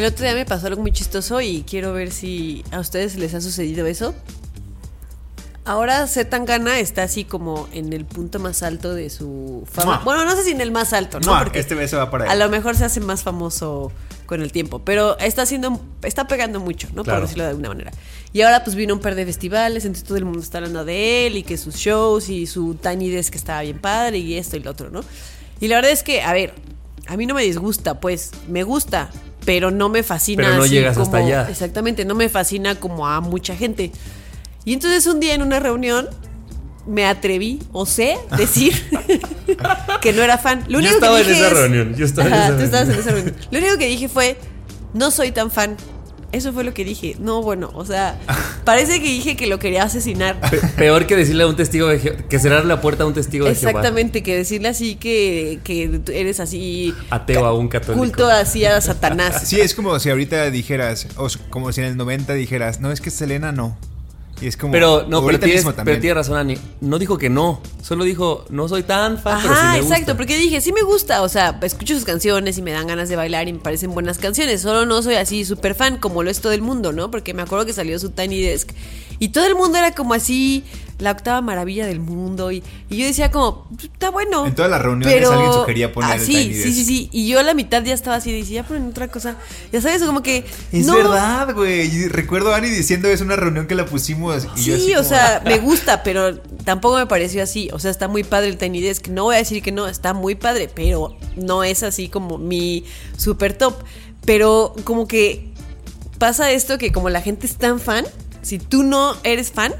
El otro día me pasó algo muy chistoso y quiero ver si a ustedes les ha sucedido eso. Ahora Zetangana está así como en el punto más alto de su fama. ¡Mua! Bueno, no sé si en el más alto, ¿no? Mua, Porque este beso va por ahí. a lo mejor se hace más famoso con el tiempo, pero está haciendo, está pegando mucho, ¿no? Claro. Por decirlo de alguna manera. Y ahora pues vino un par de festivales, entonces todo el mundo está hablando de él y que sus shows y su Tiny Desk que estaba bien padre y esto y lo otro, ¿no? Y la verdad es que, a ver, a mí no me disgusta, pues me gusta, pero no me fascina. Pero no así llegas como- hasta allá. Exactamente, no me fascina como a mucha gente. Y entonces un día en una reunión me atreví, o sé, decir que no era fan. Lo Yo estaba que en dije esa es- reunión, yo estaba en Ajá, esa tú reunión. estabas en esa reunión. Lo único que dije fue, no soy tan fan. Eso fue lo que dije. No, bueno, o sea, parece que dije que lo quería asesinar. Pe- peor que decirle a un testigo de Jehová, que cerrar la puerta a un testigo de Jehová. Exactamente, que decirle así que, que eres así... Ateo a un católico. Culto así a Satanás. Sí, es como si ahorita dijeras, o como si en el 90 dijeras, no, es que Selena no. Y es como. Pero no, pero tienes, mismo pero también. tienes razón, Ani. No dijo que no. Solo dijo, no soy tan fan, pero sí Ajá, me gusta. exacto, porque dije, sí me gusta, o sea, escucho sus canciones y me dan ganas de bailar y me parecen buenas canciones, solo no soy así súper fan como lo es todo el mundo, ¿no? Porque me acuerdo que salió su Tiny Desk y todo el mundo era como así, la octava maravilla del mundo y, y yo decía como, está bueno. En todas las reuniones alguien sugería poner Ah, el sí, Tiny sí, Desk. sí, sí, y yo a la mitad ya estaba así, decía, ya ponen otra cosa, ya sabes, como que... Es no, verdad, güey. Recuerdo a Ani diciendo en una reunión que la pusimos. Y yo así Sí, o como, sea, me gusta, pero tampoco me pareció así. O sea, está muy padre el Tiny Desk. No voy a decir que no, está muy padre, pero no es así como mi super top. Pero como que pasa esto que como la gente es tan fan, si tú no eres fan,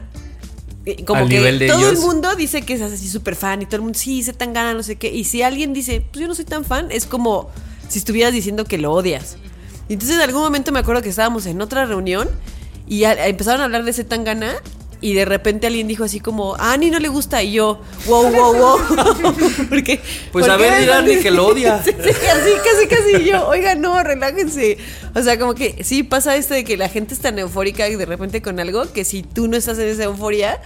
eh, como Al que nivel de todo ellos. el mundo dice que es así súper fan y todo el mundo sí se tan gana, no sé qué. Y si alguien dice, pues yo no soy tan fan, es como si estuvieras diciendo que lo odias. Y entonces en algún momento me acuerdo que estábamos en otra reunión y a- empezaron a hablar de ese Tangana y de repente alguien dijo así como, a Ani no le gusta y yo, wow, wow, wow. porque, Pues ¿por a ver, a están Ani que lo odia. Sí, sí, así, casi, casi y yo, oiga, no, relájense. O sea, como que sí pasa esto de que la gente es tan eufórica y de repente con algo que si tú no estás en esa euforia,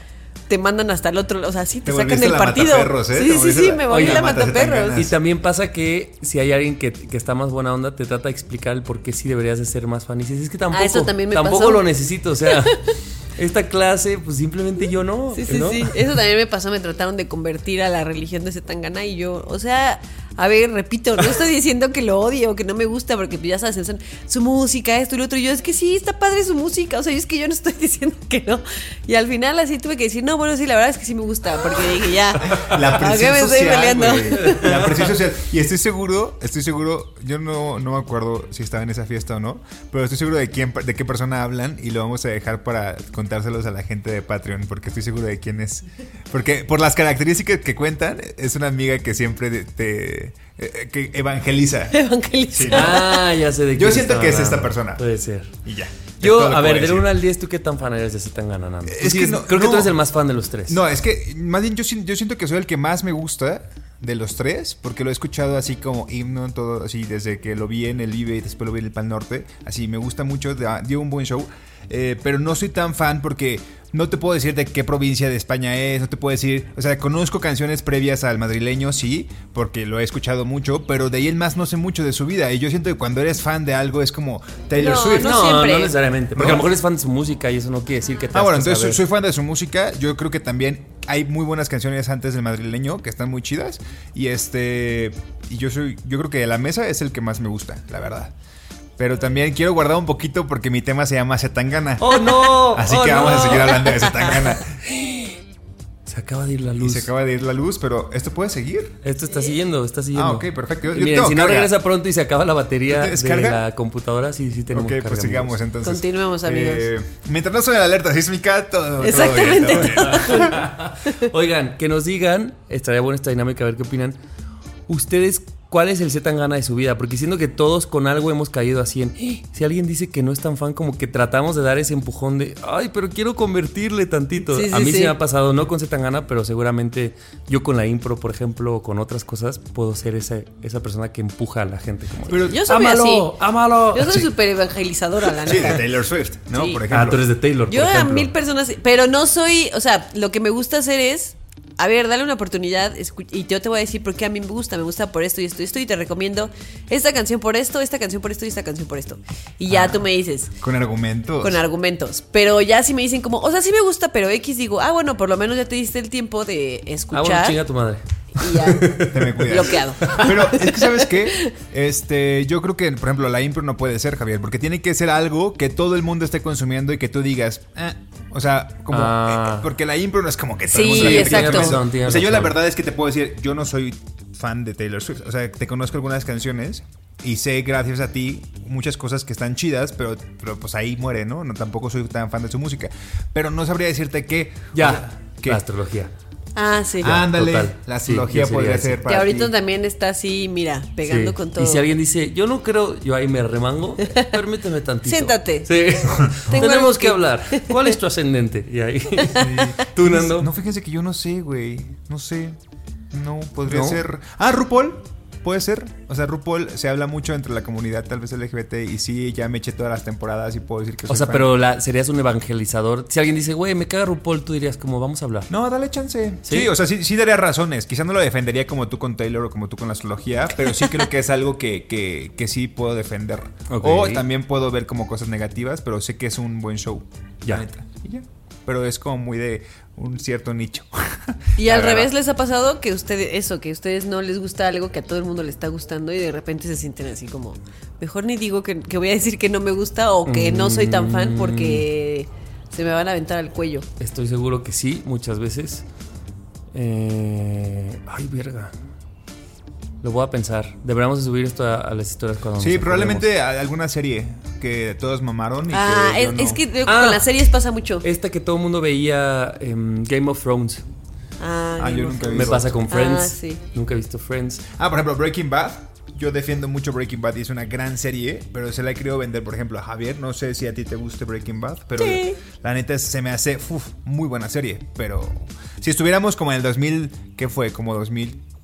te mandan hasta el otro, o sea, sí te, Te sacan del partido. mataperros, ¿eh? Sí, sí, sí, la- me volví Oye, la mataperros. Y también pasa que si hay alguien que, que está más buena onda, te trata de explicar el por qué sí deberías de ser más fan. Y dices, es que tampoco, Ah, eso también me tampoco pasó. lo necesito. O sea, esta clase, pues simplemente yo no. Sí, sí, ¿no? sí. Eso también me pasó, me trataron de convertir a la religión de ese Tangana y yo, o sea, a ver, repito, no estoy diciendo que lo odie o que no me gusta, porque ya sabes, son su música, esto y lo otro. Y yo, es que sí, está padre su música, o sea, yo es que yo no estoy diciendo que no. Y al final así tuve que decir, no, bueno, sí, la verdad es que sí me gusta, porque dije, ya, La ¿a qué presión me estoy social, peleando? güey. La presión social. Y estoy seguro, estoy seguro, yo no, no me acuerdo si estaba en esa fiesta o no, pero estoy seguro de quién, de qué persona hablan y lo vamos a dejar para contárselos a la gente de Patreon, porque estoy seguro de quién es. Porque por las características que cuentan, es una amiga que siempre de- te, eh, que evangeliza. Sí, ¿no? Ah, ya sé de Yo quién siento que es hablando. esta persona. Puede ser. Y ya. Yo, a ver, del decir. 1 al 10, ¿tú qué tan fan eres de Zetangana? Tú Es que no- creo que tú eres el más fan de los tres. No, es que más bien yo, sien- yo siento que soy el que más me gusta de los tres, porque lo he escuchado así como himno, todo así, desde que lo vi en el Vive y después lo vi en el Pal Norte. Así, me gusta mucho, dio un buen show. eh, pero no soy tan fan porque no te puedo decir de qué provincia de España es, no te puedo decir, o sea, conozco canciones previas al madrileño, sí, porque lo he escuchado mucho, pero de ahí en más no sé mucho de su vida. Y yo siento que cuando eres fan de algo es como Taylor No, Swift. no No, no, siempre. necesariamente. Porque ¿No? a lo mejor eres fan de su música y eso no quiere decir que te Ah, bueno, entonces saber. soy fan de su música. Yo creo que también hay muy buenas canciones antes del madrileño que están muy chidas. Y este. Y yo soy. Yo creo que la mesa es el que más me gusta, la verdad. Pero también quiero guardar un poquito porque mi tema se llama Zetangana. ¡Oh, no! Así ¡Oh, que vamos a seguir hablando de Zetangana. Se acaba de ir la Y luz. se acaba de ir la luz, pero ¿esto puede seguir? Esto está siguiendo, está siguiendo. Ah, ok, perfecto. Yo- Y miren, si no carga. regresa pronto y se acaba la batería ¿Te de la computadora, sí, sí tenemos Ok, carga, pues sigamos amigos. entonces. Continuemos, amigos. Eh, mientras no suene la alerta sísmica, todo. todo bien, Exactamente. todo bien. Oigan, que nos digan, estaría buena esta dinámica, a ver qué opinan. Ustedes, ¿cuál es el Z tan gana de su vida? Porque siento que todos con algo hemos caído así en. "Eh, Si alguien dice que no es tan fan, como que tratamos de dar ese empujón de. Ay, pero quiero convertirle tantito. Sí, sí, a mí sí. sí. me ha pasado, no con Z tan gana, pero seguramente yo con la impro, por ejemplo, o con otras cosas, puedo ser esa, esa persona que empuja a la gente. Como, Pero- Yo soy ¡Ámalo! así. ¡Ámalo! Yo soy Sí. súper evangelizadora, la Sí, neta. de Taylor Swift, ¿no? Sí. Por ejemplo. Ah, tú eres de Taylor. Yo por a ejemplo. mil personas, pero no soy, o sea, lo que me gusta hacer es, a ver, dale una oportunidad y yo te voy a decir por qué a mí me gusta, me gusta por esto y esto y esto y te recomiendo esta canción por esto, esta canción por esto y esta canción por esto. Y ya tú me dices Con argumentos. con argumentos, pero ya si me dicen como, o sea, sí me gusta, pero X digo, ah, bueno, por lo menos ya te diste el tiempo de Ah, bueno, escuchar chinga tu madre. y ya Te me cuidas. bloqueado. Pero es que, ¿sabes qué? Este, yo creo que, por ejemplo, la impro no puede ser, Javier, porque tiene que ser algo que todo el mundo esté consumiendo y que tú digas, "Eh", o sea, como. Ah. eh, porque la impro no es como que todo Sí, el mundo la que exacto. conoce. Tiene razón, tiene O sea, yo la verdad es que te puedo decir, yo no soy fan de Taylor Swift. O sea, te conozco algunas canciones y sé, gracias a ti, muchas cosas que están chidas, pero, pero pues ahí muere, ¿no? No tampoco soy tan fan de su música. Pero no sabría decirte qué. o Ya, sea, ¿qué? la astrología. Ah, sí. Ándale, total. la Sí, yo sería podría ser que para ahorita ti. también está así, mira, pegando Sí. con todo. Y si alguien dice, yo no creo, yo ahí me remango, permíteme tantito. Siéntate. Sí. Tenemos que que- hablar. ¿Cuál es tu ascendente? Y ahí. Tú, Nando. No, fíjense que yo no sé, güey. No sé. No, podría ¿No? ser. Ah, RuPaul. Puede ser. O sea, RuPaul se habla mucho entre la comunidad, tal vez LGBT, y sí, ya me eché todas las temporadas y puedo decir que O soy sea, fan. pero la, serías un evangelizador. Si alguien dice, güey, me caga RuPaul, tú dirías, como, vamos a hablar. No, dale chance. ¿Sí? ¿Sí? o sea, sí, sí daría razones. Quizá no lo defendería como tú con Taylor o como tú con la astrología, pero sí creo que es algo que, que, que sí puedo defender. O también puedo ver como cosas negativas, pero sé que es un buen show. Ya. la neta. Y ya. Pero es como muy de un cierto nicho. Y La al verdad. revés les ha pasado que ustedes, eso, que a ustedes no les gusta algo que a todo el mundo le está gustando y de repente se sienten así como, mejor ni digo que, que voy a decir que no me gusta o que no soy tan fan porque se me van a aventar al cuello. Estoy seguro que sí, muchas veces. Eh, ay, verga. Lo voy a pensar. Deberíamos de subir esto a, a las historias cuando Sí, probablemente a- alguna serie que todos mamaron y Ah, que es, no. es que Ah. con las series pasa mucho. Esta que todo el mundo veía em, Game of Thrones. Ah, Ah, yo nunca he Thrones. Me visto. pasa con Friends. Ah, sí. Nunca he visto Friends. Ah, por ejemplo, Breaking Bad. Yo defiendo mucho Breaking Bad y es una gran serie, pero se la he querido vender, por ejemplo, a Javier. No sé si a ti te guste Breaking Bad, pero Sí. la neta se me hace uf, muy buena serie. Pero si estuviéramos como en el 2000, ¿qué fue? Como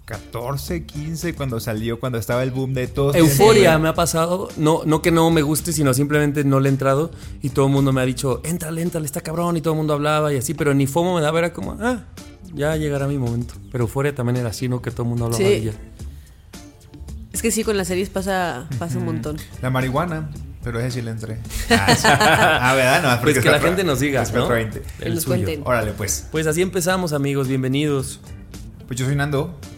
2014, 15, cuando salió, cuando estaba el boom de todos. Euforia me ha pasado. No, no que no me guste, sino simplemente no le he entrado. Y todo el mundo me ha dicho, entra, entra, está cabrón. Y todo el mundo hablaba y así. Pero ni FOMO me daba, era como, ah, ya llegará mi momento. Pero Euforia también era así, ¿no? Que todo el mundo hablaba Sí. de ella. Es que sí, con las series pasa, pasa un montón. La marihuana, pero ese sí le entré. Ah, sí. Ah, ¿verdad? No, Pues es que la gente nos diga, ¿no? otro 20. Que nos cuenten. Órale, pues. Pues así empezamos, amigos. Bienvenidos. Pues yo soy Nando.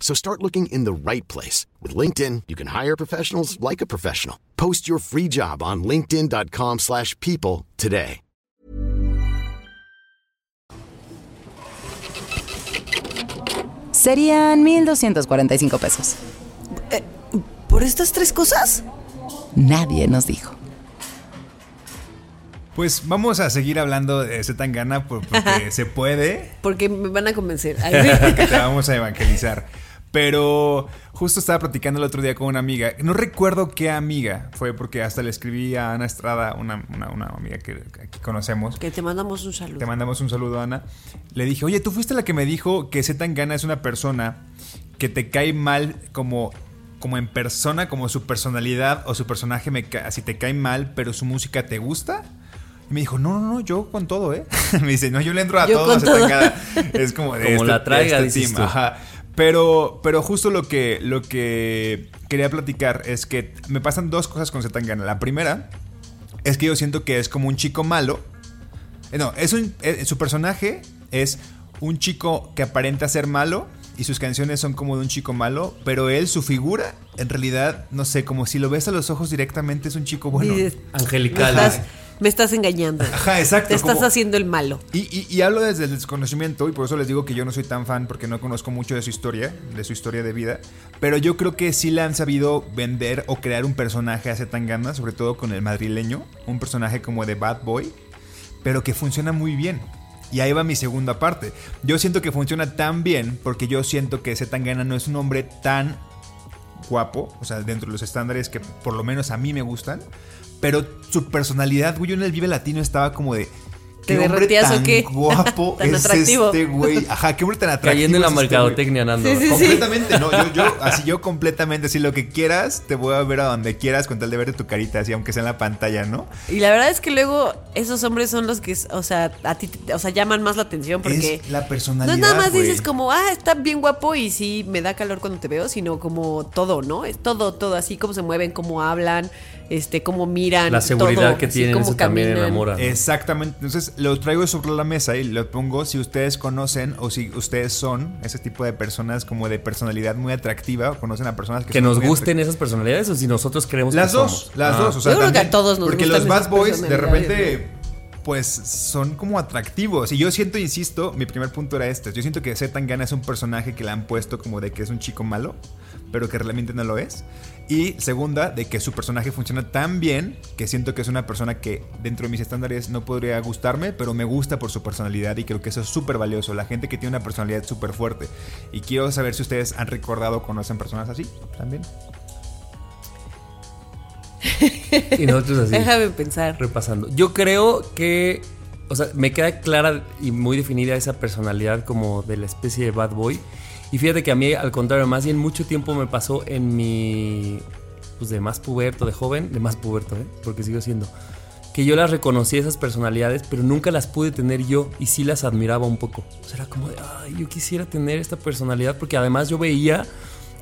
So start looking in the right place. With LinkedIn, you can hire professionals like a professional. Post your free job on linkedin.com/people slash people today. Serían 1.245 pesos. ¿Por estas tres cosas? Nadie nos dijo. Pues vamos a seguir hablando de Zetangana por- porque se puede. Porque me van a convencer. Ay, que te vamos a evangelizar. Pero justo estaba platicando el otro día con una amiga. No recuerdo qué amiga fue, porque hasta le escribí a Ana Estrada, una, una- una amiga que, que aquí conocemos. que te mandamos un saludo. Te mandamos un saludo, Ana. Le dije, oye, tú fuiste la que me dijo que Zetangana es una persona que te cae mal como, como en persona, como su personalidad o su personaje me así te cae mal, pero su música te gusta. Y me dijo, no, no, no, yo con todo, ¿eh? me dice, no, yo le entro a Yo todo, todo. Es como de Como este- la traiga, este dices team, tú. Ajá. Pero, pero justo lo que, lo que quería platicar es que me pasan dos cosas con Zetangana. La primera es que yo siento que es como un chico malo. Eh, No, es un, eh, su personaje es un chico que aparenta ser malo y sus canciones son como de un chico malo, pero él, su figura, en realidad, no sé, como si lo ves a los ojos directamente, es un chico bueno. Angelical. Me estás engañando. Ajá, exacto. Te estás como- haciendo el malo. y, y- y hablo desde el desconocimiento y por eso les digo que yo no soy tan fan porque no conozco mucho de su historia, de su historia de vida, pero yo creo que sí le han sabido vender o crear un personaje hace tan ganas, sobre todo con el madrileño, un personaje como de bad boy, pero que funciona muy bien. Y ahí va mi segunda parte. Yo siento que funciona tan bien porque yo siento que Zetangana no es un hombre tan guapo, o sea, dentro de los estándares que por lo menos a mí me gustan, pero su personalidad, güey, yo en el Vive Latino estaba como de ¿Te ¿Qué hombre derretías o tan qué? guapo Tan es atractivo. este güey? Ajá, qué hombre tan atractivo. Cayendo en la es este mercadotecnia, Nando. Sí, sí, sí. Completamente, no, yo, yo, así yo completamente, así lo que quieras, te voy a ver a donde quieras con tal de verte tu carita, así aunque sea en la pantalla, ¿no? Y la verdad es que luego esos hombres son los que, o sea, a ti, te- o sea, llaman más la atención porque es la no personalidad. es nada más dices como, ah, está bien guapo y sí me da calor cuando te veo, sino como todo, ¿no? Es todo, todo así, cómo se mueven, cómo hablan, este, cómo miran. La seguridad todo, que tienen, cómo eso también enamora. ¿no? Exactamente, entonces lo traigo sobre la mesa y lo pongo si ustedes conocen o si ustedes son ese tipo de personas como de personalidad muy atractiva o conocen a personas que, Que son nos gusten esas personalidades o si nosotros creemos Las que dos, somos. las Ah. dos. O sea, Yo creo que a todos nos Porque los bad boys de repente, pues son como atractivos. Y yo siento, insisto, mi primer punto era este. Yo siento que Z Tangana es un personaje que le han puesto como de que es un chico malo, pero que realmente no lo es. Y segunda, de que su personaje funciona tan bien que siento que es una persona que dentro de mis estándares no podría gustarme, pero me gusta por su personalidad y creo que eso es súper valioso. La gente que tiene una personalidad súper fuerte. Y quiero saber si ustedes han recordado o conocen personas así también. Y nosotros así. Déjame pensar. repasando. Yo creo que, o sea, me queda clara y muy definida esa personalidad como de la especie de bad boy. Y fíjate que a mí, al contrario, más bien mucho tiempo me pasó en mi, pues de más puberto, de joven, de más puberto, ¿eh? Porque sigo siendo. Que yo las reconocí esas personalidades, pero nunca las pude tener yo y sí las admiraba un poco. O sea, era como de, ay, yo quisiera tener esta personalidad porque además yo veía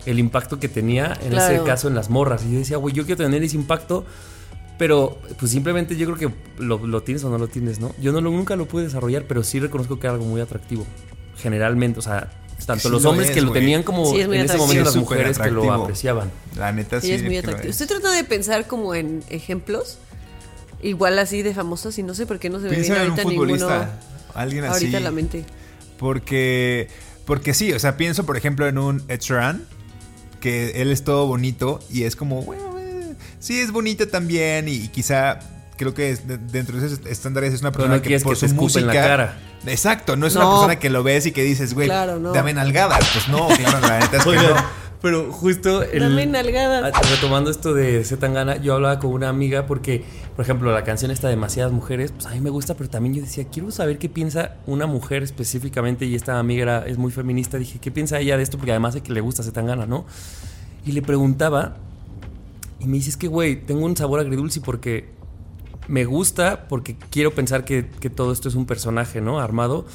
el impacto que tenía en ese Claro. caso en las morras. Y yo decía, güey, yo quiero tener ese impacto pero pues simplemente yo creo que lo, lo tienes o no lo tienes, ¿no? Yo no lo, nunca lo pude desarrollar, pero sí reconozco que era algo muy atractivo. Generalmente, o sea, tanto sí los lo hombres es, que lo tenían como Sí, es en ese momento Sí, las mujeres que lo apreciaban. La neta sí. Sí, es muy atractivo. es. Estoy tratando de pensar como en ejemplos. Igual así de famosos y no sé por qué no se me viene en un ahorita futbolista. ninguno Alguien así. ahorita en la mente. Porque, porque sí, o sea, pienso por ejemplo en un Ed Sheeran, que él es todo bonito y es como, bueno, eh, sí es bonito también y, quizá creo que es de- dentro de esos estándares es una persona no que por que su te música... la cara. Exacto, no es No. una persona que lo ves y que dices, güey, Claro, no. dame nalgadas. Pues no, claro, la neta es que Oigan, pero justo el- Dame nalgadas. Ah, retomando esto de Zetangana, yo hablaba con una amiga porque, por ejemplo, la canción está demasiadas mujeres, pues a mí me gusta, pero también yo decía, quiero saber qué piensa una mujer específicamente y esta amiga era, es muy feminista, dije, ¿qué piensa ella de esto? Porque además de que le gusta Zetangana, ¿no? Y le preguntaba y me dice, es que, güey, tengo un sabor agridulce porque me gusta, porque quiero pensar que, que todo esto es un personaje, ¿no? Armado.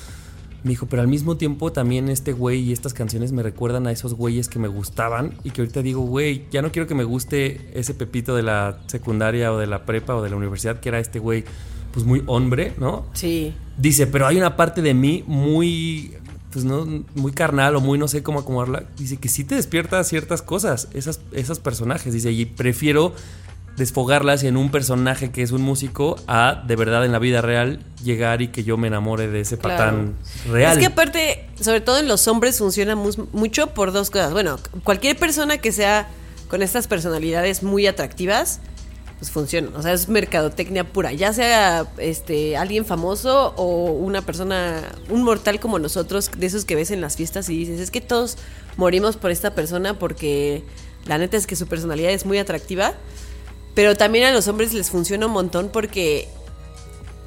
Me dijo, pero al mismo tiempo también este güey y estas canciones me recuerdan a esos güeyes que me gustaban y que ahorita digo, güey, ya no quiero que me guste ese pepito de la secundaria o de la prepa o de la universidad, que era este güey, pues muy hombre, ¿no? Sí. Dice, pero hay una parte de mí muy, pues no, muy carnal o muy no sé cómo acomodarla. Dice que sí te despierta ciertas cosas, esas, esas personajes. Dice, y prefiero desfogarlas en un personaje que es un músico a de verdad en la vida real llegar y que yo me enamore de ese Claro. patán real. Es que aparte, sobre todo en los hombres, funciona mucho por dos cosas. Bueno, cualquier persona que sea con estas personalidades muy atractivas, pues funciona. O sea, es mercadotecnia pura. Ya sea este alguien famoso o una persona, un mortal como nosotros, de esos que ves en las fiestas y dices, es que todos morimos por esta persona porque la neta es que su personalidad es muy atractiva. Pero también a los hombres les funciona un montón porque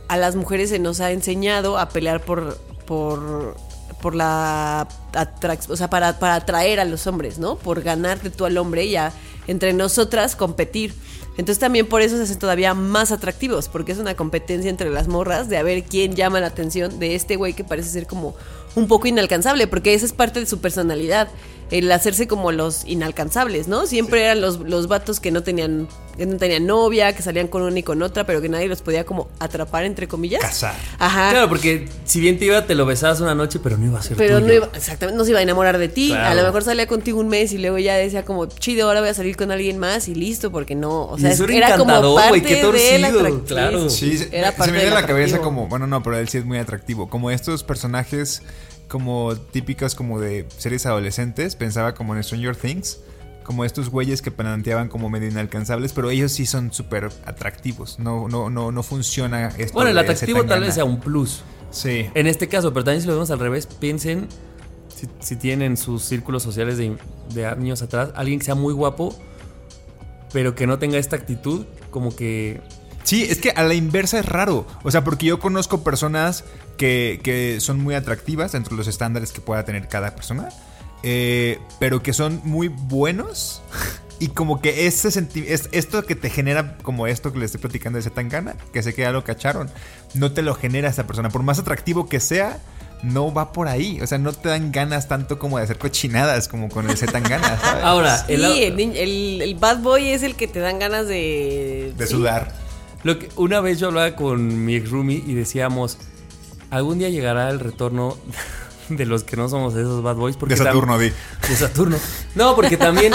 a las mujeres se nos ha enseñado a pelear por por por la atrac- o sea para, para atraer a los hombres no por ganarte tú al hombre y a entre nosotras competir. Entonces también por eso se hacen todavía más atractivos, porque es una competencia entre las morras de a ver quién llama la atención de este güey que parece ser como un poco inalcanzable, porque esa es parte de su personalidad, el hacerse como los inalcanzables, ¿no? Siempre eran los, los vatos que no tenían que no tenían novia, que salían con una y con otra, pero que nadie los podía como atrapar entre comillas. Cazar. Ajá. Claro, porque si bien te iba, te lo besabas una noche, pero no iba a ser Pero tuyo. no iba, exactamente, no se iba a enamorar de ti. Claro. A lo mejor salía contigo un mes y luego ya decía como, chido, ahora voy a salir con alguien más y listo, porque no, o sea, eso era era como encantador, parte güey, qué torcido, atractivo. claro. Sí, se, Era se parte me viene a la cabeza como, bueno, no, pero él sí es muy atractivo. Como estos personajes como típicos como de series adolescentes, pensaba como en Stranger Things, como estos güeyes que planteaban como medio inalcanzables, pero ellos sí son súper atractivos. No, no, no, no funciona esto. Bueno, el atractivo tal vez sea un plus. Sí. En este caso, pero también si lo vemos al revés, piensen si, si tienen sus círculos sociales de, de años atrás, alguien que sea muy guapo, pero que no tenga esta actitud, como que Sí, es que a la inversa es raro. O sea, porque yo conozco personas que, que son muy atractivas dentro de los estándares que pueda tener cada persona, eh, pero que son muy buenos. Y como que ese senti- es, esto que te genera, como esto que le estoy platicando de Zetangana, que sé que ya lo cacharon, no te lo genera esa persona. Por más atractivo que sea, no va por ahí. O sea, no te dan ganas tanto como de hacer cochinadas como con el Zetangana, ¿sabes? Ahora, Sí, el- el, niño- el- el bad boy es el que te dan ganas de... de sí. sudar. Lo que, una vez yo hablaba con mi ex roomie y decíamos, algún día llegará el retorno de los que no somos esos bad boys. Porque De Saturno, di. De Saturno. No, porque también,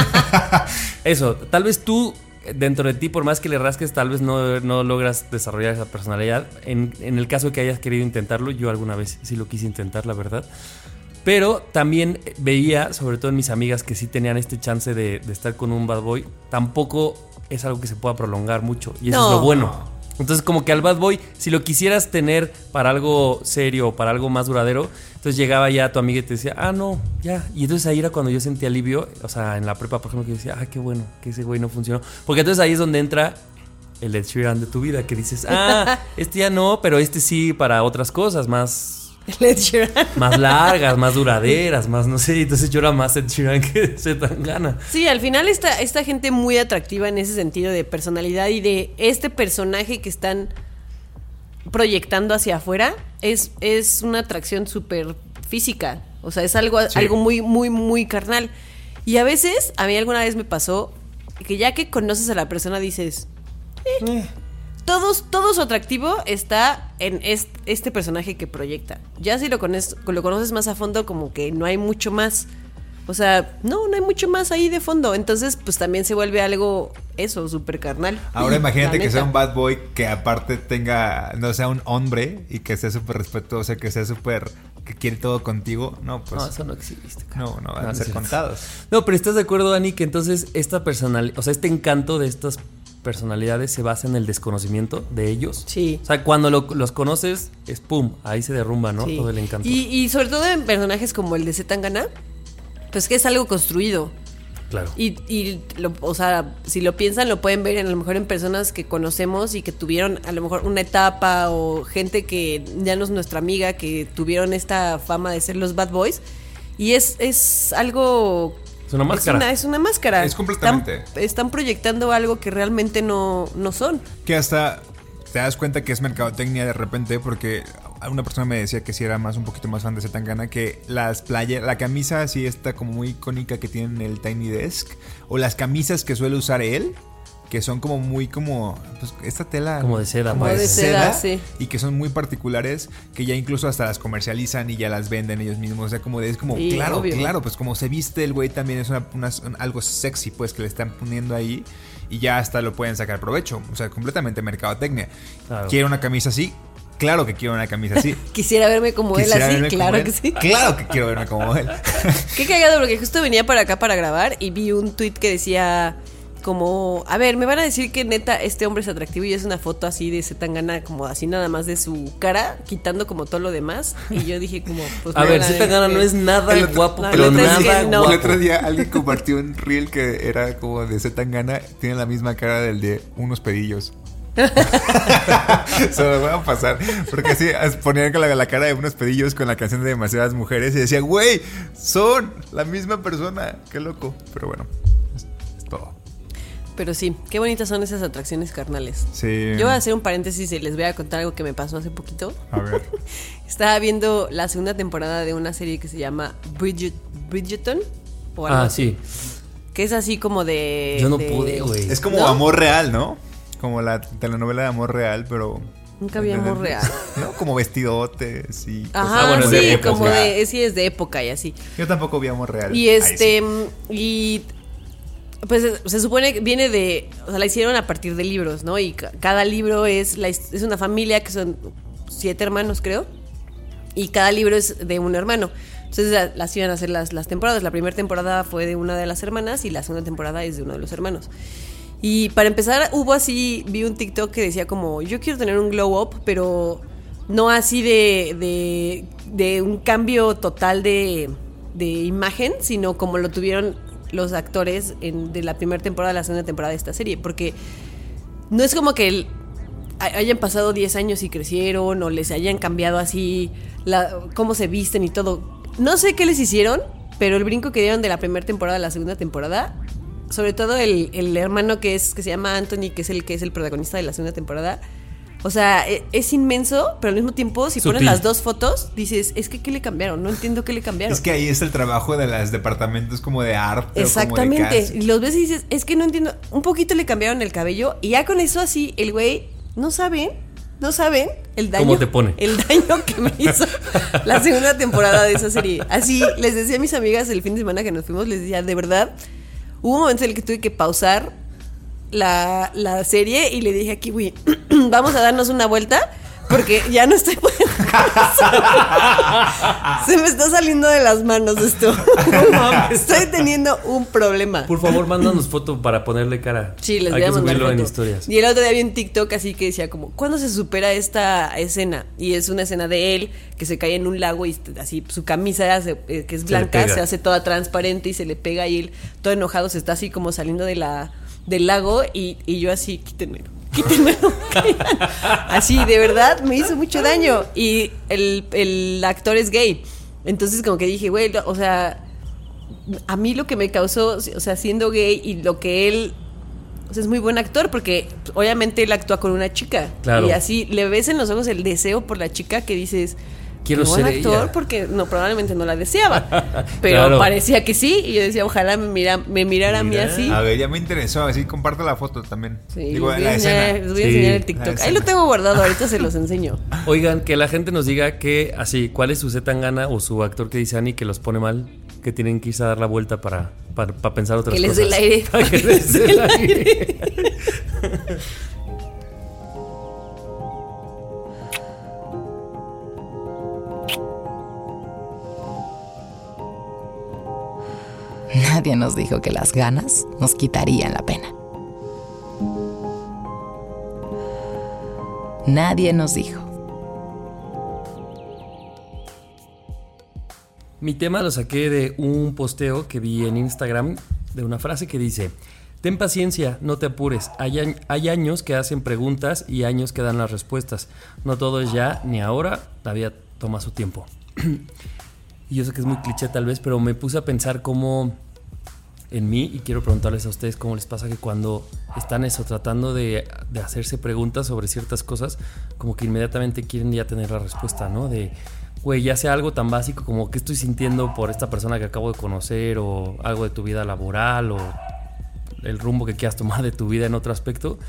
eso, tal vez tú, dentro de ti, por más que le rasques, tal vez no, no logras desarrollar esa personalidad. En, en el caso que hayas querido intentarlo, yo alguna vez sí lo quise intentar, la verdad. Pero también veía, sobre todo en mis amigas, que sí tenían este chance de, de estar con un bad boy. Tampoco es algo que se pueda prolongar mucho. Y eso No. es lo bueno. Entonces, como que al bad boy, si lo quisieras tener para algo serio o para algo más duradero, entonces llegaba ya tu amiga y te decía, ah, no, ya. Y entonces ahí era cuando yo sentía alivio. O sea, en la prepa, por ejemplo, que yo decía, ah, qué bueno, que ese güey no funcionó. Porque entonces ahí es donde entra el Ed Sheeran de tu vida, que dices, ah, este ya no, pero este sí para otras cosas más Sheeran. más largas, más duraderas, más no sé. Entonces yo era más Ed Sheeran que Zetangana. Sí, al final esta, esta gente muy atractiva en ese sentido de personalidad y de este personaje que están proyectando hacia afuera es, es una atracción súper física. O sea, es algo, Sí. algo muy, muy, muy carnal. Y a veces, a mí alguna vez me pasó que ya que conoces a la persona dices, eh, todos, todo su atractivo está en est- este personaje que proyecta. Ya si lo, cones- lo conoces más a fondo, como que no hay mucho más. O sea, no, no hay mucho más ahí de fondo. Entonces, pues también se vuelve algo, eso, súper carnal. Ahora imagínate que sea un bad boy que aparte tenga, no sea un hombre y que sea súper respetuoso, que sea súper, que quiere todo contigo. No, pues No, eso no existe. cara. no, no van No, a ser contados. No, pero ¿estás de acuerdo, Dani, que entonces esta personalidad, o sea, este encanto de estas personalidades se basa en el desconocimiento de ellos? Sí. O sea, cuando lo- los conoces, es pum, ahí se derrumba, ¿no? Sí. Todo el encanto. Y, y sobre todo en personajes como el de Zetangana, pues que es algo construido. Claro. Y, y lo- o sea, si lo piensan, lo pueden ver en, a lo mejor en personas que conocemos y que tuvieron a lo mejor una etapa o gente que ya no es nuestra amiga, que tuvieron esta fama de ser los bad boys. Y es, es algo... Es una máscara. Es una, es una máscara. Es completamente. Están, están proyectando algo que realmente no, no son. Que hasta te das cuenta que es mercadotecnia de repente porque una persona me decía que si era más un poquito más fan de Zetangana que las playas, la camisa así está como muy icónica que tienen el Tiny Desk o las camisas que suele usar él que son como muy como pues, esta tela Como de seda, Como pues. de seda, sí. y que son muy particulares que ya incluso hasta las comercializan y ya las venden ellos mismos o sea como de, es como Sí, claro obvio. claro pues como se viste el güey también es una- una- un- algo sexy pues que le están poniendo ahí y ya hasta lo pueden sacar provecho o sea completamente mercadotecnia Claro. quiero una camisa así claro que quiero una camisa así Quisiera verme como Quisiera él así, claro él. que sí. claro que quiero verme como él Qué cagado, porque justo venía para acá para grabar y vi un tweet que decía como, a ver, me van a decir que neta este hombre es atractivo y es una foto así de Zetangana, como así nada más de su cara, quitando como todo lo demás. Y yo dije como, pues... A ver, Zetangana no es nada El otro- guapo, No, pero el otro es nada que no. guapo. el otro día alguien compartió un reel que era como de Zetangana tiene la misma cara del de unos pedillos Se lo voy a pasar. Porque así ponían la, la cara de unos pedillos con la canción de demasiadas mujeres y decían, güey, son la misma persona. Qué loco. Pero bueno. Pero sí, qué bonitas son esas atracciones carnales. Sí. Yo voy a hacer un paréntesis y les voy a contar algo que me pasó hace poquito. A ver. Estaba viendo la segunda temporada de una serie que se llama Bridget. O algo Ah, así, sí. Que es así como de. Yo no de- pude, güey. Es como ¿No? amor real, ¿no? Como la telenovela de amor real, pero. Nunca vi amor real. ¿No? Como vestidotes y. Ajá, cosas Ah, bueno, sí, de como de. Sí, es de época y así. Yo tampoco vi amor real. Y este. sí. Y. Pues se supone que viene de. O sea, la hicieron a partir de libros, ¿no? Y ca- cada libro es, la, es una familia que son siete hermanos, creo. Y cada libro es de un hermano. Entonces la- las iban a hacer las, las temporadas. La primera temporada fue de una de las hermanas y la segunda temporada es de uno de los hermanos. Y para empezar, hubo así, vi un TikTok que decía como, yo quiero tener un glow up, pero no así de, de, de un cambio total de, de imagen, sino como lo tuvieron los actores de la primera temporada a la segunda temporada de esta serie. Porque no es como que hayan pasado 10 años y crecieron o les hayan cambiado así la, cómo se visten y todo. No sé qué les hicieron, pero el brinco que dieron de la primera temporada a la segunda temporada, sobre todo el, el hermano que es que se llama Anthony, que es el que es el protagonista de la segunda temporada. O sea, e- es inmenso, pero al mismo tiempo, si pones las dos fotos, dices, es que ¿qué le cambiaron? No entiendo qué le cambiaron. Es que ahí está el trabajo de los departamentos como de arte. o como de Exactamente. los ves y dices, es que no entiendo. Un poquito le cambiaron el cabello y ya con eso así, el güey, no saben, no saben el daño. ¿Cómo te pone? El daño que me hizo la segunda temporada de esa serie. Así, les decía a mis amigas el fin de semana que nos fuimos, les decía, de verdad, hubo un momento en el que tuve que pausar la, la serie y le dije a Kiwi, vamos a darnos una vuelta. Porque ya no estoy. Se me está saliendo de las manos esto. Estoy teniendo un problema. Por favor, mándanos foto para ponerle cara. Sí, les Hay voy a que mandar en historias. Y el otro día vi un TikTok así que decía como, ¿cuándo se supera esta escena? Y es una escena de él que se cae en un lago y así su camisa se- eh, que es blanca pega. se, hace toda transparente y se le pega y él todo enojado se está así como saliendo de la, del lago y, y yo así, quítenmelo. Quítenmelo. así, de verdad, me hizo mucho daño. Y el, el actor es gay. Entonces como que dije, güey, o sea, a mí lo que me causó, o sea, siendo gay y lo que él o sea, es muy buen actor porque obviamente él actúa con una chica. Claro. Y así le ves en los ojos el deseo por la chica que dices. Quiero "Qué buen ser actor ella". porque no, probablemente no la deseaba. Pero Claro. parecía que sí. Y yo decía, ojalá me, mira, me mirara a mí así. A ver, ya me interesó. Así comparte la foto también. Sí, Digo, les voy, la enseñar, escena. les voy a Sí, enseñar el TikTok. Ahí lo tengo guardado, ahorita se los enseño. Oigan, que la gente nos diga que, así, cuál es su Zetangana o su actor que dice Ani que los pone mal, que tienen que irse a dar la vuelta para, para, para pensar otras Que les dé el aire. Para que les dé el aire. Nadie nos dijo que las ganas nos quitarían la pena. Nadie nos dijo. Mi tema lo saqué de un posteo que vi en Instagram de una frase que dice, ten paciencia, no te apures, hay, añ- hay años que hacen preguntas y años que dan las respuestas, no todo es ya ni ahora, la vida toma su tiempo. y yo sé que es muy cliché tal vez, pero me puse a pensar cómo en mí y quiero preguntarles a ustedes cómo les pasa que cuando están eso, tratando de, de hacerse preguntas sobre ciertas cosas, como que inmediatamente quieren ya tener la respuesta, ¿no? De, güey, ya sea algo tan básico como qué estoy sintiendo por esta persona que acabo de conocer o algo de tu vida laboral o el rumbo que quieras tomar de tu vida en otro aspecto.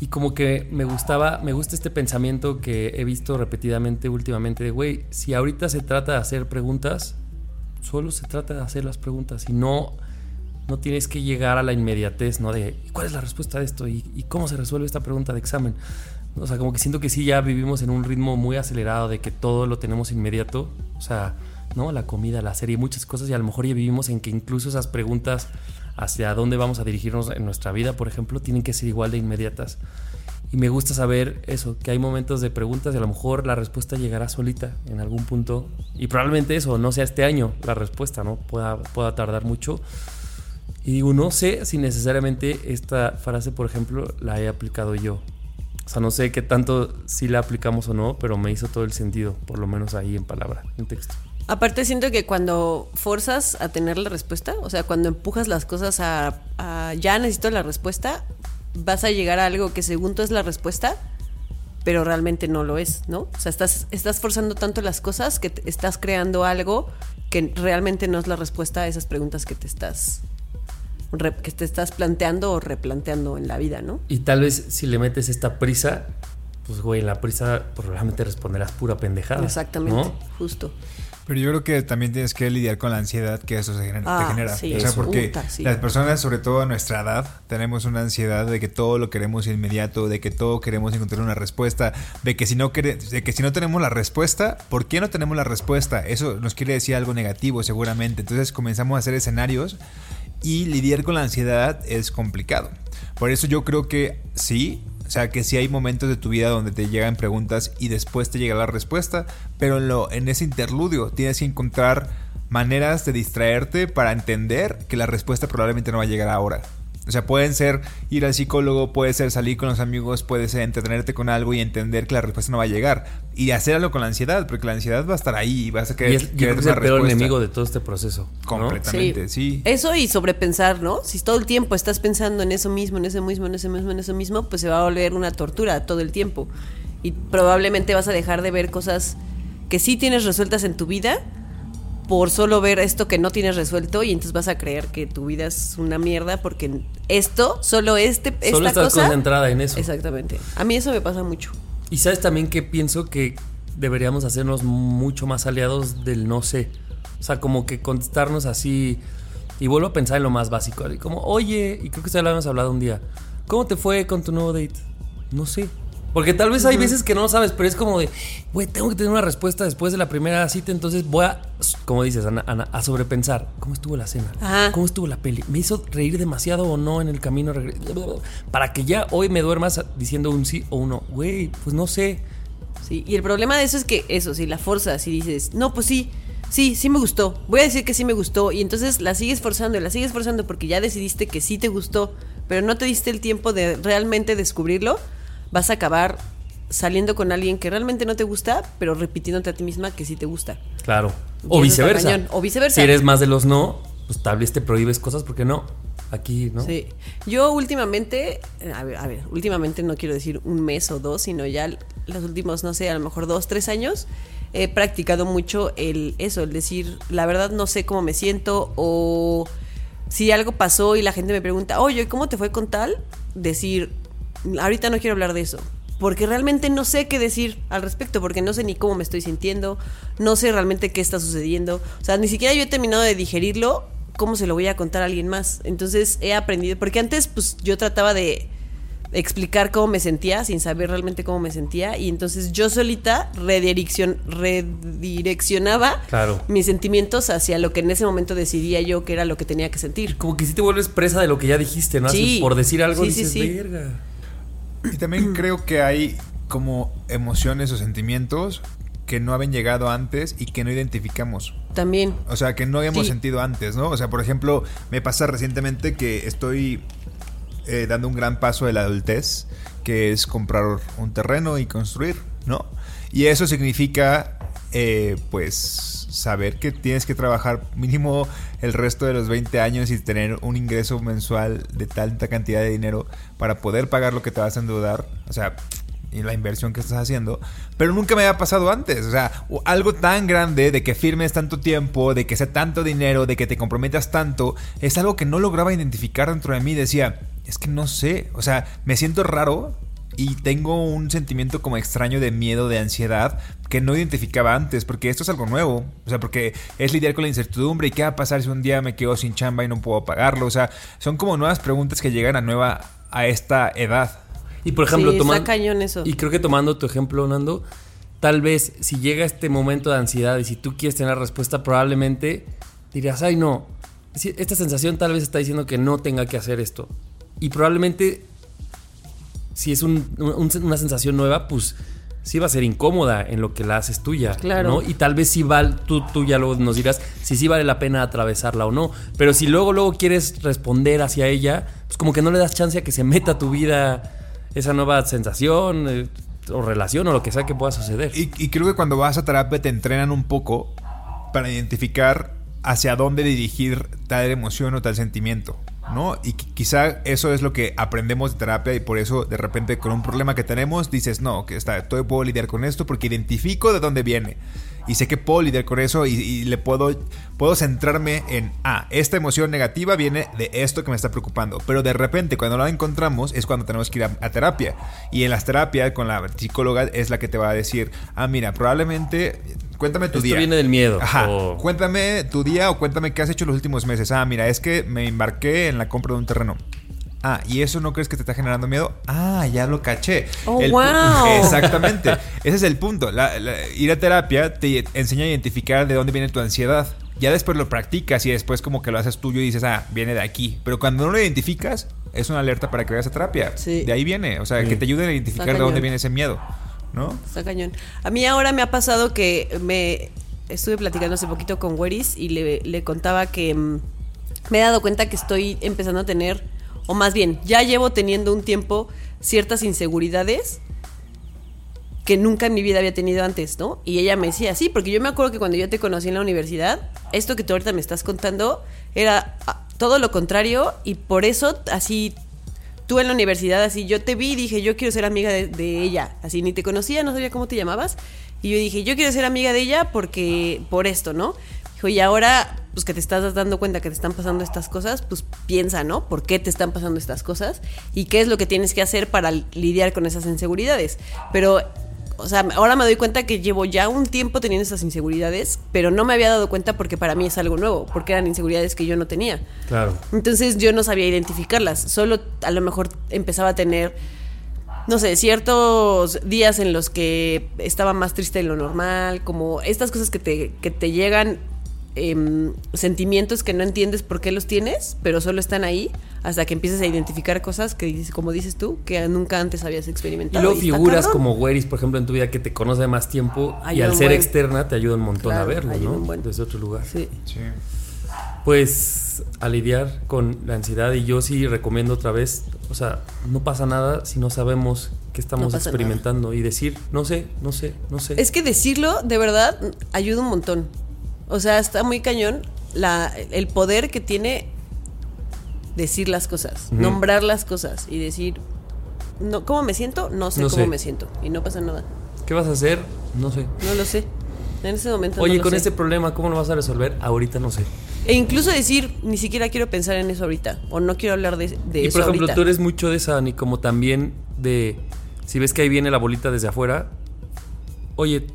Y como que me gustaba, me gusta este pensamiento que he visto repetidamente últimamente de, güey, si ahorita se trata de hacer preguntas, solo se trata de hacer las preguntas y no, no tienes que llegar a la inmediatez, ¿no? De ¿y ¿cuál es la respuesta de esto? ¿Y, y cómo se resuelve esta pregunta de examen? O sea, como que siento que sí ya vivimos en un ritmo muy acelerado de que todo lo tenemos inmediato. O sea, ¿no? La comida, la serie, muchas cosas y a lo mejor ya vivimos en que incluso esas preguntas hacia dónde vamos a dirigirnos en nuestra vida, por ejemplo, tienen que ser igual de inmediatas. Y me gusta saber eso, que hay momentos de preguntas y a lo mejor la respuesta llegará solita en algún punto. Y probablemente eso no sea este año la respuesta, ¿no? Pueda, pueda tardar mucho. Y digo, no sé si necesariamente esta frase, por ejemplo, la he aplicado yo. O sea, no sé qué tanto si la aplicamos o no, pero me hizo todo el sentido, por lo menos ahí en palabra, en texto. Aparte siento que cuando forzas a tener la respuesta, o sea, cuando empujas las cosas a, a ya necesito la respuesta, vas a llegar a algo que según tú es la respuesta, pero realmente no lo es, ¿no? O sea, estás, estás forzando tanto las cosas que estás creando algo que realmente no es la respuesta a esas preguntas que te estás que te estás planteando o replanteando en la vida, ¿no? Y tal vez si le metes esta prisa, pues güey, en la prisa probablemente responderás pura pendejada. Exactamente, ¿no? justo. Pero yo creo que también tienes que lidiar con la ansiedad que eso se genera, Ah, te genera. sí, o sea, porque Puta, sí. las personas, sobre todo a nuestra edad, tenemos una ansiedad de que todo lo queremos inmediato, de que todo queremos encontrar una respuesta, de que si no de que si no tenemos la respuesta, ¿por qué no tenemos la respuesta? Eso nos quiere decir algo negativo seguramente. Entonces comenzamos a hacer escenarios y lidiar con la ansiedad es complicado. Por eso yo creo que sí, o sea, que sí hay momentos de tu vida donde te llegan preguntas y después te llega la respuesta, pero en, lo, en ese interludio tienes que encontrar maneras de distraerte para entender que la respuesta probablemente no va a llegar ahora. O sea, pueden ser ir al psicólogo, puede ser salir con los amigos, puede ser entretenerte con algo y entender que la respuesta no va a llegar. Y hacer algo con la ansiedad, porque la ansiedad va a estar ahí y vas a Y querer, es, yo creo querer que es el peor enemigo de todo este proceso. ¿no? Completamente, sí. Eso y sobrepensar, ¿no? Si todo el tiempo estás pensando en eso mismo, en eso mismo, en eso mismo, en eso mismo, pues se va a volver una tortura todo el tiempo. Y probablemente vas a dejar de ver cosas que sí tienes resueltas en tu vida por solo ver esto que no tienes resuelto y entonces vas a creer que tu vida es una mierda porque esto, solo este, esta Solo estás cosa... concentrada en eso. Exactamente. A mí eso me pasa mucho. Y sabes también que pienso que deberíamos hacernos mucho más aliados del no sé. O sea, como que contestarnos así. Y vuelvo a pensar en lo más básico. así Como, oye, y creo que ya lo habíamos hablado un día. ¿Cómo te fue con tu nuevo date? No sé. Porque tal vez hay veces que no lo sabes, pero es como de, güey, tengo que tener una respuesta después de la primera cita, entonces voy a, como dices, Ana, Ana, a sobrepensar. ¿Cómo estuvo la cena? Ajá. ¿Cómo estuvo la peli? ¿Me hizo reír demasiado o no en el camino? Para que ya hoy me duermas diciendo un sí o un no. Güey, pues no sé. Sí, y el problema de eso es que eso, si la forzas y dices, no, pues sí, sí, sí me gustó, voy a decir que sí me gustó, y entonces la sigues forzando y la sigues forzando porque ya decidiste que sí te gustó, pero no te diste el tiempo de realmente descubrirlo, vas a acabar saliendo con alguien que realmente no te gusta, pero repitiéndote a ti misma que sí te gusta. Claro. O viceversa. O viceversa. Si eres más de los no, pues tal vez te prohíbes cosas porque no. Aquí, ¿no? Sí. Yo últimamente, eh, a ver, a ver, últimamente no quiero decir un mes o dos, sino ya los últimos, no sé, a lo mejor dos, tres años, he practicado mucho el eso, el decir, la verdad no sé cómo me siento o si algo pasó y la gente me pregunta, oye, ¿cómo te fue con tal? Decir, ahorita no quiero hablar de eso. Porque realmente no sé qué decir al respecto, porque no sé ni cómo me estoy sintiendo, no sé realmente qué está sucediendo. O sea, ni siquiera yo he terminado de digerirlo, ¿cómo se lo voy a contar a alguien más? Entonces he aprendido, porque antes pues yo trataba de explicar cómo me sentía sin saber realmente cómo me sentía y entonces yo solita redireccion- redireccionaba Claro. mis sentimientos hacia lo que en ese momento decidía yo que era lo que tenía que sentir. Como que si te vuelves presa de lo que ya dijiste, ¿no? Así Sí. por decir algo Sí, sí, dices, verga. Y también creo que hay como emociones o sentimientos que no habían llegado antes y que no identificamos. También. O sea, que no habíamos Sí. sentido antes, ¿no? O sea, por ejemplo, me pasa recientemente que estoy eh, dando un gran paso de la adultez, que es comprar un terreno y construir, ¿no? Y eso significa, eh, pues, saber que tienes que trabajar mínimo el resto de los 20 años y tener un ingreso mensual de tanta cantidad de dinero para poder pagar lo que te vas a endeudar. O sea, y la inversión que estás haciendo, pero nunca me había pasado antes, o sea, algo tan grande de que firmes tanto tiempo, de que sea tanto dinero, de que te comprometas tanto, es algo que no lograba identificar dentro de mí, decía, es que no sé, o sea, me siento raro y tengo un sentimiento como extraño de miedo, de ansiedad, que no identificaba antes, porque esto es algo nuevo, o sea, porque es lidiar con la incertidumbre y qué va a pasar si un día me quedo sin chamba y no puedo pagarlo, o sea, son como nuevas preguntas que llegan a nueva a esta edad. Y por ejemplo, Sí, está tomando. cañón eso. Y creo que tomando tu ejemplo, Nando, tal vez si llega este momento de ansiedad y si tú quieres tener la respuesta, probablemente dirías, ay, no. si- Esta sensación tal vez está diciendo que no tenga que hacer esto. Y probablemente, si es un- un- una sensación nueva, pues sí va a ser incómoda en lo que la haces tuya. Claro. ¿no? Y tal vez sí vale, tú, tú ya luego nos dirás si sí vale la pena atravesarla o no. Pero si luego, luego quieres responder hacia ella, pues como que no le das chance a que se meta a tu vida esa nueva sensación eh, o relación o lo que sea que pueda suceder. Y, y creo que cuando vas a terapia te entrenan un poco para identificar hacia dónde dirigir tal emoción o tal sentimiento. ¿No? Y qui- quizá eso es lo que aprendemos de terapia y por eso de repente con un problema que tenemos dices, no, que está, todo puedo lidiar con esto porque identifico de dónde viene. Y sé que puedo lidiar con eso y, y le puedo, puedo centrarme en, ah, esta emoción negativa viene de esto que me está preocupando. Pero de repente cuando la encontramos es cuando tenemos que ir a, a terapia. Y en las terapias con la psicóloga es la que te va a decir, ah, mira, probablemente, cuéntame tu Esto día. viene del miedo. Ajá. o- Cuéntame tu día o cuéntame qué has hecho los últimos meses. Ah, mira, es que me embarqué en la compra de un terreno. Ah, ¿y eso no crees que te está generando miedo? Ah, ya lo caché. Oh, El wow. Exactamente. Ese es el punto. La- la- ir a terapia te enseña a identificar de dónde viene tu ansiedad. Ya después lo practicas y después como que lo haces tuyo y dices, ah, viene de aquí. Pero cuando no lo identificas, es una alerta para que vayas a terapia. Sí. De ahí viene. O sea, que te ayuden a identificar de dónde viene ese miedo. ¿No? Está cañón. A mí ahora me ha pasado que me estuve platicando hace poquito con Weris y le, le contaba que mm, me he dado cuenta que estoy empezando a tener, o más bien, ya llevo teniendo un tiempo ciertas inseguridades que nunca en mi vida había tenido antes, ¿no? Y ella me decía, sí, porque yo me acuerdo que cuando yo te conocí en la universidad, esto que tú ahorita me estás contando era ah, todo lo contrario y por eso así tú en la universidad, así yo te vi y dije, yo quiero ser amiga de, de ella. Así ni te conocía, no sabía cómo te llamabas. Y yo dije, yo quiero ser amiga de ella porque, por esto, ¿no? Dijo, y ahora, pues que te estás dando cuenta que te están pasando estas cosas, pues piensa, ¿no? ¿Por qué te están pasando estas cosas? Y qué es lo que tienes que hacer para lidiar con esas inseguridades. Pero, o sea, ahora me doy cuenta que llevo ya un tiempo teniendo esas inseguridades, pero no me había dado cuenta porque para mí es algo nuevo, porque eran inseguridades que yo no tenía. Claro. Entonces yo no sabía identificarlas, solo a lo mejor empezaba a tener, no sé, ciertos días en los que estaba más triste de lo normal, como estas cosas que te, que te llegan, em, sentimientos que no entiendes por qué los tienes, pero solo están ahí, hasta que empiezas a identificar cosas que, dices- como dices tú, que nunca antes habías Y experimentado. luego está figuras como Weris, por ejemplo, en tu vida que te conoce de más tiempo y al ser buen. externa te ayuda un montón Claro, a verlo, ¿no? buen. Desde otro lugar. Sí. Sí. Pues a lidiar con la ansiedad y yo sí recomiendo otra vez, o sea, no pasa nada si no sabemos qué estamos experimentando y decir, no sé, no sé, no sé. Es que decirlo, de verdad, ayuda un montón. O sea, está muy cañón la, el poder que tiene decir las cosas, nombrar las cosas y decir, no, ¿cómo me siento? No sé No cómo sé. me siento. Y no pasa nada. ¿Qué vas a hacer? No sé. No lo sé. En ese momento Oye, no lo con sé. este problema, ¿cómo lo vas a resolver? Ahorita no sé. E incluso decir, ni siquiera quiero pensar en eso ahorita. O no quiero hablar de, de y eso por ejemplo, ahorita. tú eres mucho de esa, ni como también de, si ves que ahí viene la bolita desde afuera, oye,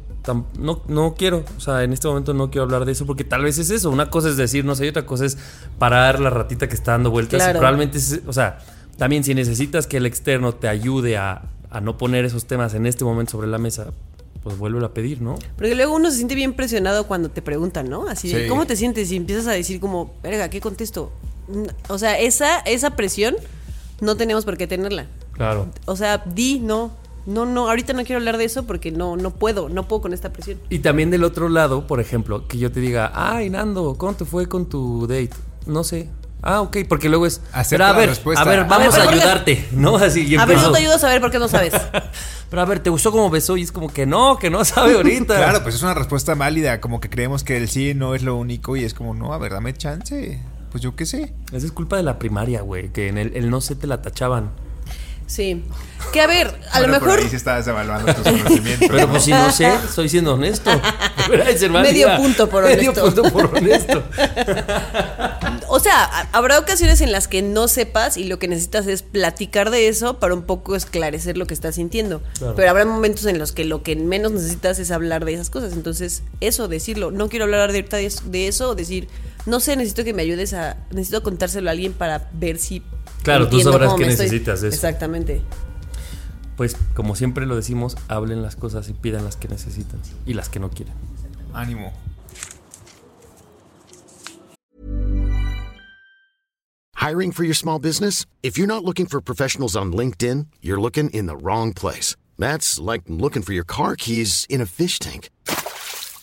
no, no quiero, o sea, en este momento no quiero hablar de eso porque tal vez es eso. Una cosa es decir, no sé, y otra cosa es parar la ratita que está dando vueltas. y Claro. probablemente, es- o sea, también si necesitas que el externo te ayude a, a no poner esos temas en este momento sobre la mesa, pues vuélvelo a pedir, ¿no? Porque luego uno se siente bien presionado cuando te preguntan, ¿no? Así de, Sí. ¿cómo te sientes? Y empiezas a decir como, verga, ¿qué contesto? O sea, esa, esa presión no tenemos por qué tenerla. Claro. O sea, di, no, no, no, ahorita no quiero hablar de eso porque no, no puedo, no puedo con esta presión. Y también del otro lado, por ejemplo, que yo te diga, ay, Nando, ¿cómo te fue con tu date? No sé. Ah, ok, porque luego es. Pero a la ver, respuesta. a ver, A vamos ver, a ayudarte, ¿no? Así y A ver, no te ayudo a saber por qué no sabes. Pero a ver, ¿te gustó cómo besó? Y es como que no, que no sabe ahorita. Claro, pues es una respuesta válida, como que creemos que el sí no es lo único y es como, no, a ver, dame chance. Pues yo qué sé. Esa es culpa de la primaria, güey, que en el, el no sé te la tachaban. Sí. Que a ver, a Bueno, lo por mejor. ahí sí estás evaluando tus conocimientos. Pero ¿no? pues si no sé, estoy siendo honesto. Medio punto por Medio honesto. punto por honesto. O sea, a- habrá ocasiones en las que no sepas y lo que necesitas es platicar de eso para un poco esclarecer lo que estás sintiendo. Claro. Pero habrá momentos en los que lo que menos necesitas es hablar de esas cosas. Entonces, eso, decirlo. No quiero hablar de ahorita de eso- de eso, o decir, no sé, necesito que me ayudes a. Necesito contárselo a alguien para ver si. Claro, tú sabrás qué estoy- necesitas de eso. Exactamente. Pues como siempre lo decimos, hablen las cosas y pidan las que necesitan y las que no quieren. Ánimo. Hiring for your small business? If you're not looking for professionals on LinkedIn, you're looking in the wrong place. That's like looking for your car keys in a fish tank.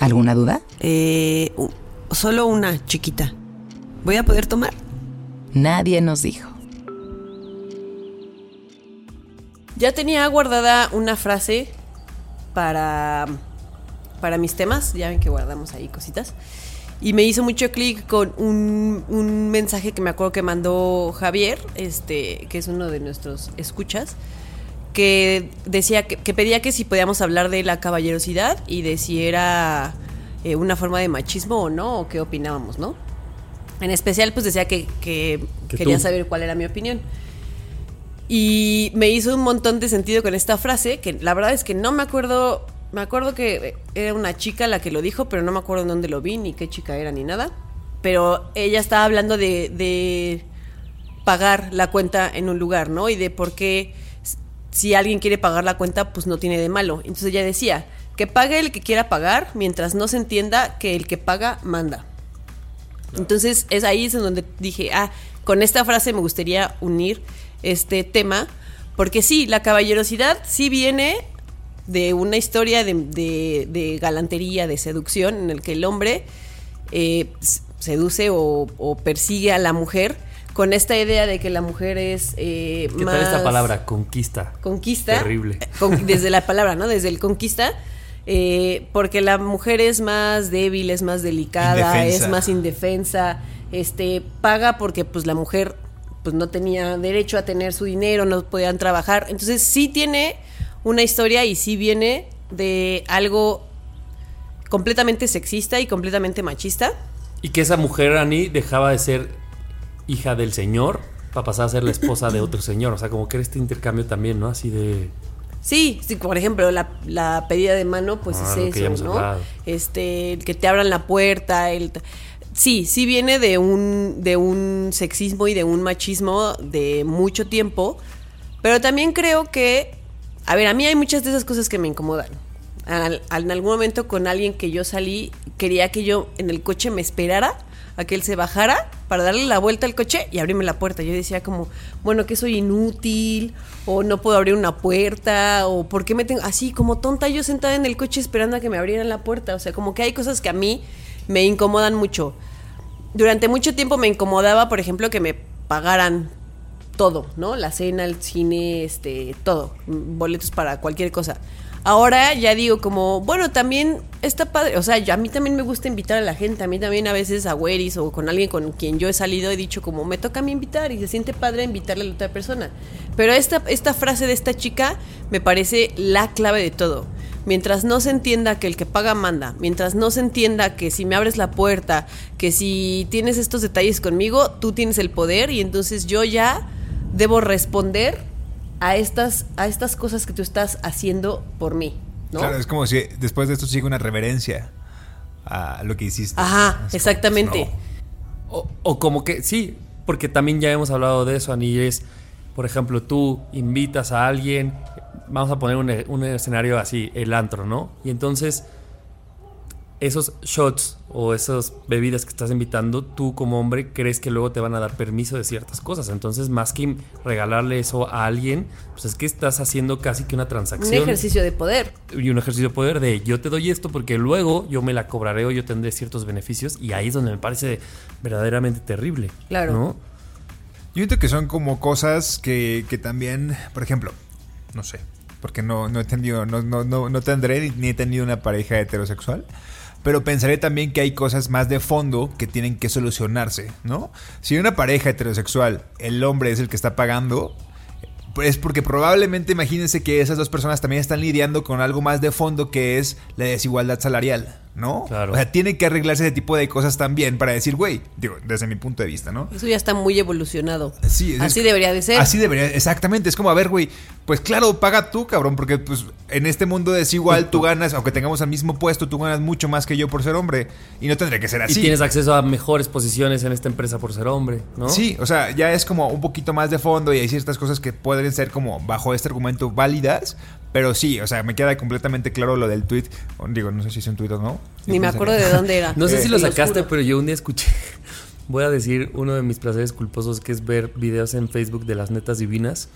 ¿Alguna duda? Eh, solo una chiquita. ¿Voy a poder tomar? Nadie nos dijo. Ya tenía guardada una frase para, para mis temas. Ya ven que guardamos ahí cositas. Y me hizo mucho clic con un, un mensaje que me acuerdo que mandó Javier, este, que es uno de nuestros escuchas, que decía que, que pedía que si podíamos hablar de la caballerosidad y de si era eh, una forma de machismo o no, o qué opinábamos, ¿no? En especial, pues decía que, que Que quería tú. saber cuál era mi opinión. Y me hizo un montón de sentido con esta frase, que la verdad es que no me acuerdo, me acuerdo que era una chica la que lo dijo, pero no me acuerdo en dónde lo vi, ni qué chica era, ni nada. Pero ella estaba hablando de, de pagar la cuenta en un lugar, ¿no? Y de por qué si alguien quiere pagar la cuenta, pues no tiene de malo. Entonces ella decía, que pague el que quiera pagar, mientras no se entienda que el que paga manda. Entonces es ahí es en donde dije, ah, con esta frase me gustaría unir este tema, porque sí, la caballerosidad sí viene de una historia de, de- de galantería, de seducción, en el que el hombre eh, seduce o, o persigue a la mujer con esta idea de que la mujer es eh, ¿Qué más tal esta palabra? Conquista. conquista. Terrible. con- desde la palabra, ¿no? Desde el conquista. eh, porque la mujer es más débil, es más delicada, Indefensa. es más indefensa. Este, paga porque pues la mujer pues no tenía derecho a tener su dinero, no podían trabajar. Entonces sí tiene una historia y sí viene de algo completamente sexista y completamente machista. Y que esa mujer, Ani, dejaba de ser hija del señor para pasar a ser la esposa de otro señor. O sea, como que era este intercambio también, ¿no? Así de... Sí, sí, por ejemplo, la, la pedida de mano, pues Ah, es eso, ¿no? hablado. Este, el que te abran la puerta, el sí, sí viene de un, de un sexismo y de un machismo de mucho tiempo. Pero también creo que, a ver, a mí hay muchas de esas cosas que me incomodan. Al- al- en algún momento con alguien que yo salí, quería que yo en el coche me esperara a que él se bajara para darle la vuelta al coche y abrirme la puerta. Yo decía como, bueno, que soy inútil, o no puedo abrir una puerta, o por qué me tengo así como tonta yo sentada en el coche esperando a que me abrieran la puerta. O sea, como que hay cosas que a mí me incomodan mucho. Durante mucho tiempo me incomodaba, por ejemplo, que me pagaran todo, ¿no? La cena, el cine, este, todo, boletos para cualquier cosa. Ahora ya digo como, bueno, también está padre, o sea, a mí también me gusta invitar a la gente, a mí también a veces a Weris o con alguien con quien yo he salido he dicho como, me toca a mí invitar y se siente padre invitarle a la otra persona. Pero esta, esta frase de esta chica me parece la clave de todo. Mientras no se entienda que el que paga manda, mientras no se entienda que si me abres la puerta, que si tienes estos detalles conmigo, tú tienes el poder y entonces yo ya debo responder a estas, a estas cosas que tú estás haciendo por mí, ¿no? Claro, es como si después de esto sigue una reverencia a lo que hiciste. Ajá, Es como, exactamente. pues, O, o como que sí, porque también ya hemos hablado de eso, Ani, es, por ejemplo, tú invitas a alguien, vamos a poner un, un escenario así, el antro, ¿no? Y entonces esos shots o esas bebidas que estás invitando, tú como hombre crees que luego te van a dar permiso de ciertas cosas. Entonces, más que regalarle eso a alguien, pues es que estás haciendo casi que una Un transacción ejercicio de poder. y un ejercicio de poder de yo te doy esto porque luego yo me la cobraré o yo tendré ciertos beneficios y ahí es donde me parece verdaderamente terrible. Claro. ¿no? Yo siento que son como cosas que, que también, por ejemplo, no sé, porque no, no he tenido, no, no, no, no tendré ni- ni he tenido una pareja heterosexual. Pero pensaré también que hay cosas más de fondo que tienen que solucionarse, ¿no? Si en una pareja heterosexual el hombre es el que está pagando, pues es porque probablemente imagínense que esas dos personas también están lidiando con algo más de fondo que es la desigualdad salarial, ¿no? Claro. O sea, tiene que arreglarse ese tipo de cosas también para decir, güey, digo, desde mi punto de vista, ¿no? Eso ya está muy evolucionado. Sí, es- Así debería de ser. Así debería, exactamente. Es como, a ver, güey, pues claro, paga tú, cabrón, porque pues en este mundo desigual tú ganas, aunque tengamos el mismo puesto, tú ganas mucho más que yo por ser hombre. Y no tendría que ser Y así. tienes acceso a mejores posiciones en esta empresa por ser hombre, ¿no? Sí, o sea, ya es como un poquito más de fondo y hay ciertas cosas que pueden ser como bajo este argumento válidas, Pero sí, o sea, me queda completamente claro lo del tweet. Digo, no sé si es un tweet o no. Ni me acuerdo de dónde era. No sé si lo Te sacaste, pero yo un día escuché. Voy a decir uno de mis placeres culposos que es ver videos en Facebook de las netas divinas.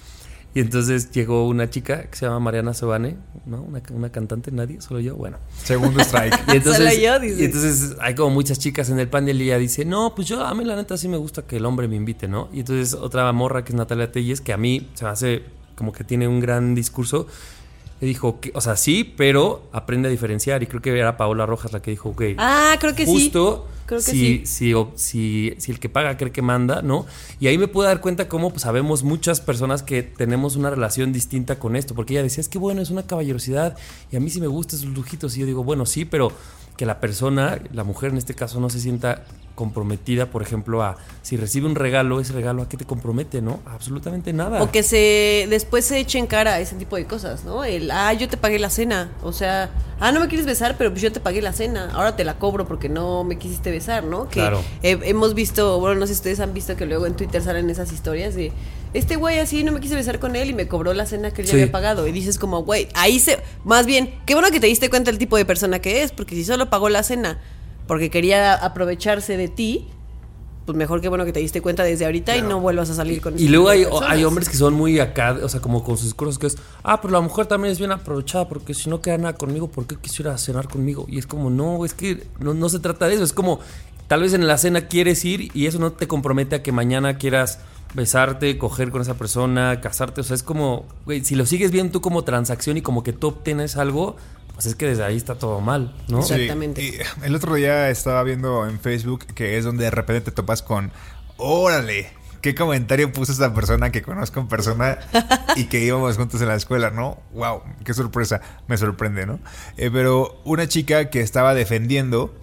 Y entonces llegó una chica que se llama Mariana Sobane, ¿no? Una, una cantante, nadie, solo yo. Bueno. Segundo strike. Y entonces, Solo yo, dice. y entonces hay como muchas chicas en el panel y ella dice, no, pues yo a mí la neta sí me gusta que el hombre me invite, ¿no? Y entonces otra morra que es Natalia Telles, que a mí se me hace como que tiene un gran discurso, le dijo, que, o sea, sí, pero aprende a diferenciar. Y creo que era Paola Rojas la que dijo, ok, Ah, creo que sí. justo Creo que si, sí. si, o- si, si el que paga cree que manda, ¿no? Y ahí me puedo dar cuenta cómo pues, sabemos muchas personas que tenemos una relación distinta con esto, porque ella decía, es que bueno, es una caballerosidad y a mí sí me gustan esos lujitos. Y yo digo, bueno, sí, pero que la persona, la mujer en este caso, no se sienta comprometida, por ejemplo, a si recibe un regalo, ese regalo a qué te compromete, ¿no? A absolutamente nada. O que se después se echen cara a ese tipo de cosas, ¿no? El, ah, yo te pagué la cena. O sea, ah, no me quieres besar, pero pues yo te pagué la cena. Ahora te la cobro porque no me quisiste besar, ¿no? Que Claro. eh, hemos visto, bueno, no sé si ustedes han visto que luego en Twitter salen esas historias de este güey así no me quise besar con él y me cobró la cena que él ya había pagado. Y dices como, güey, ahí se. Más bien, qué bueno que te diste cuenta el tipo de persona que es, porque si solo pagó la cena porque quería aprovecharse de ti. Pues mejor que bueno que te diste cuenta desde ahorita y no vuelvas a salir con Y ese luego hay, hombres que son muy acá, o sea, como con sus discursos que es, ah, pero la mujer también es bien aprovechada porque si no queda nada conmigo, ¿por qué quisiera cenar conmigo? Y es como, no, es que no, no se trata de eso, es como, tal vez en la cena quieres ir y eso no te compromete a que mañana quieras besarte, coger con esa persona, casarte, o sea, es como, güey, si lo sigues viendo tú como transacción y como que tú obtienes algo, pues es que desde ahí está todo mal, ¿no? Sí. Exactamente. Y el otro día estaba viendo en Facebook que es donde de repente te topas con, órale, qué comentario puso esta persona que conozco en persona y que íbamos juntos en la escuela, ¿no? Wow, qué sorpresa, me sorprende, ¿no? Eh, pero una chica que estaba defendiendo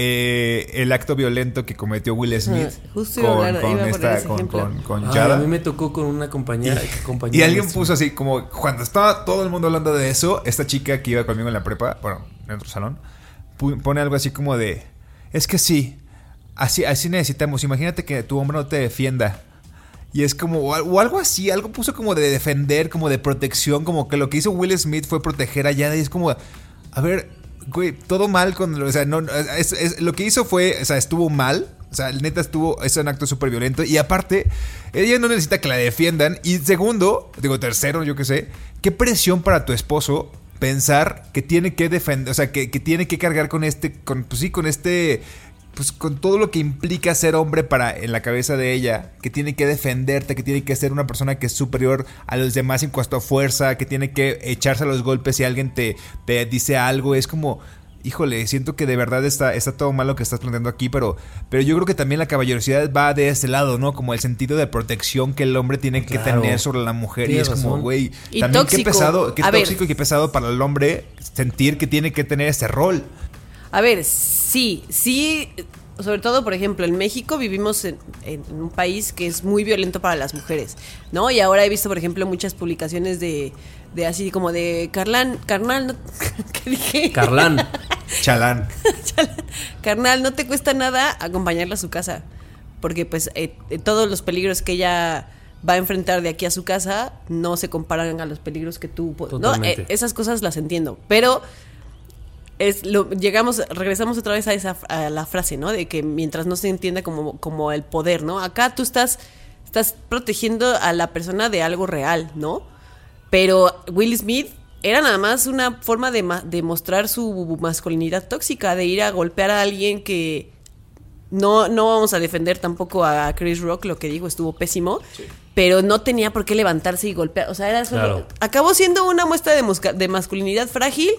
eh, el acto violento que cometió Will Smith Ah, justo con, hablar- con iba a poner esta, ese con, ejemplo. con, con Ay, Yada. a mí me tocó con una compañera. compañera Y alguien nuestra. puso así, como cuando estaba todo el mundo hablando de eso, esta chica que iba conmigo en la prepa, bueno, en otro salón, pone algo así como de, es que sí, así, así necesitamos, imagínate que tu hombre no te defienda. Y es como, o al- o algo así, algo puso como de defender, como de protección, como que lo que hizo Will Smith fue proteger a Yada y es como, a ver, güey, todo mal con, o sea, no, es- lo que hizo fue, o sea, estuvo mal, o sea, neta estuvo, es un acto súper violento y aparte, ella no necesita que la defiendan y segundo, digo tercero, yo qué sé, qué presión para tu esposo pensar que tiene que defender, o sea, que, que tiene que cargar con este, con, pues sí, con este pues con todo lo que implica ser hombre para en la cabeza de ella, que tiene que defenderte, que tiene que ser una persona que es superior a los demás en cuanto a fuerza, que tiene que echarse a los golpes si alguien te, te dice algo, es como híjole, siento que de verdad está, está todo mal lo que estás planteando aquí, pero, pero yo creo que también la caballerosidad va de este lado, ¿no? Como el sentido de protección que el hombre tiene que tener sobre la mujer. y es como, güey, también qué tóxico. pesado, qué A ver. tóxico y qué pesado para el hombre sentir que tiene que tener ese rol. A ver, sí, sí, sobre todo, por ejemplo, en México vivimos en, en un país que es muy violento para las mujeres, ¿no? Y ahora he visto, por ejemplo, muchas publicaciones de, de así como de Carlán, carnal, no, ¿qué dije? Carlán. Chalán. Carnal, no te cuesta nada acompañarla a su casa, porque pues eh, eh, todos los peligros que ella va a enfrentar de aquí a su casa no se comparan a los peligros que tú... ¿no? Eh, esas cosas las entiendo, pero es lo, llegamos, regresamos otra vez a esa a la frase, ¿no? De que mientras no se entienda como, como el poder, ¿no? Acá tú estás, estás protegiendo a la persona de algo real, ¿no? Pero Will Smith era nada más una forma de, ma- de mostrar su masculinidad tóxica, de ir a golpear a alguien que no, no vamos a defender tampoco a Chris Rock, lo que dijo estuvo pésimo, pero no tenía por qué levantarse y golpear. O sea, era solo- Claro. acabó siendo una muestra de masculinidad frágil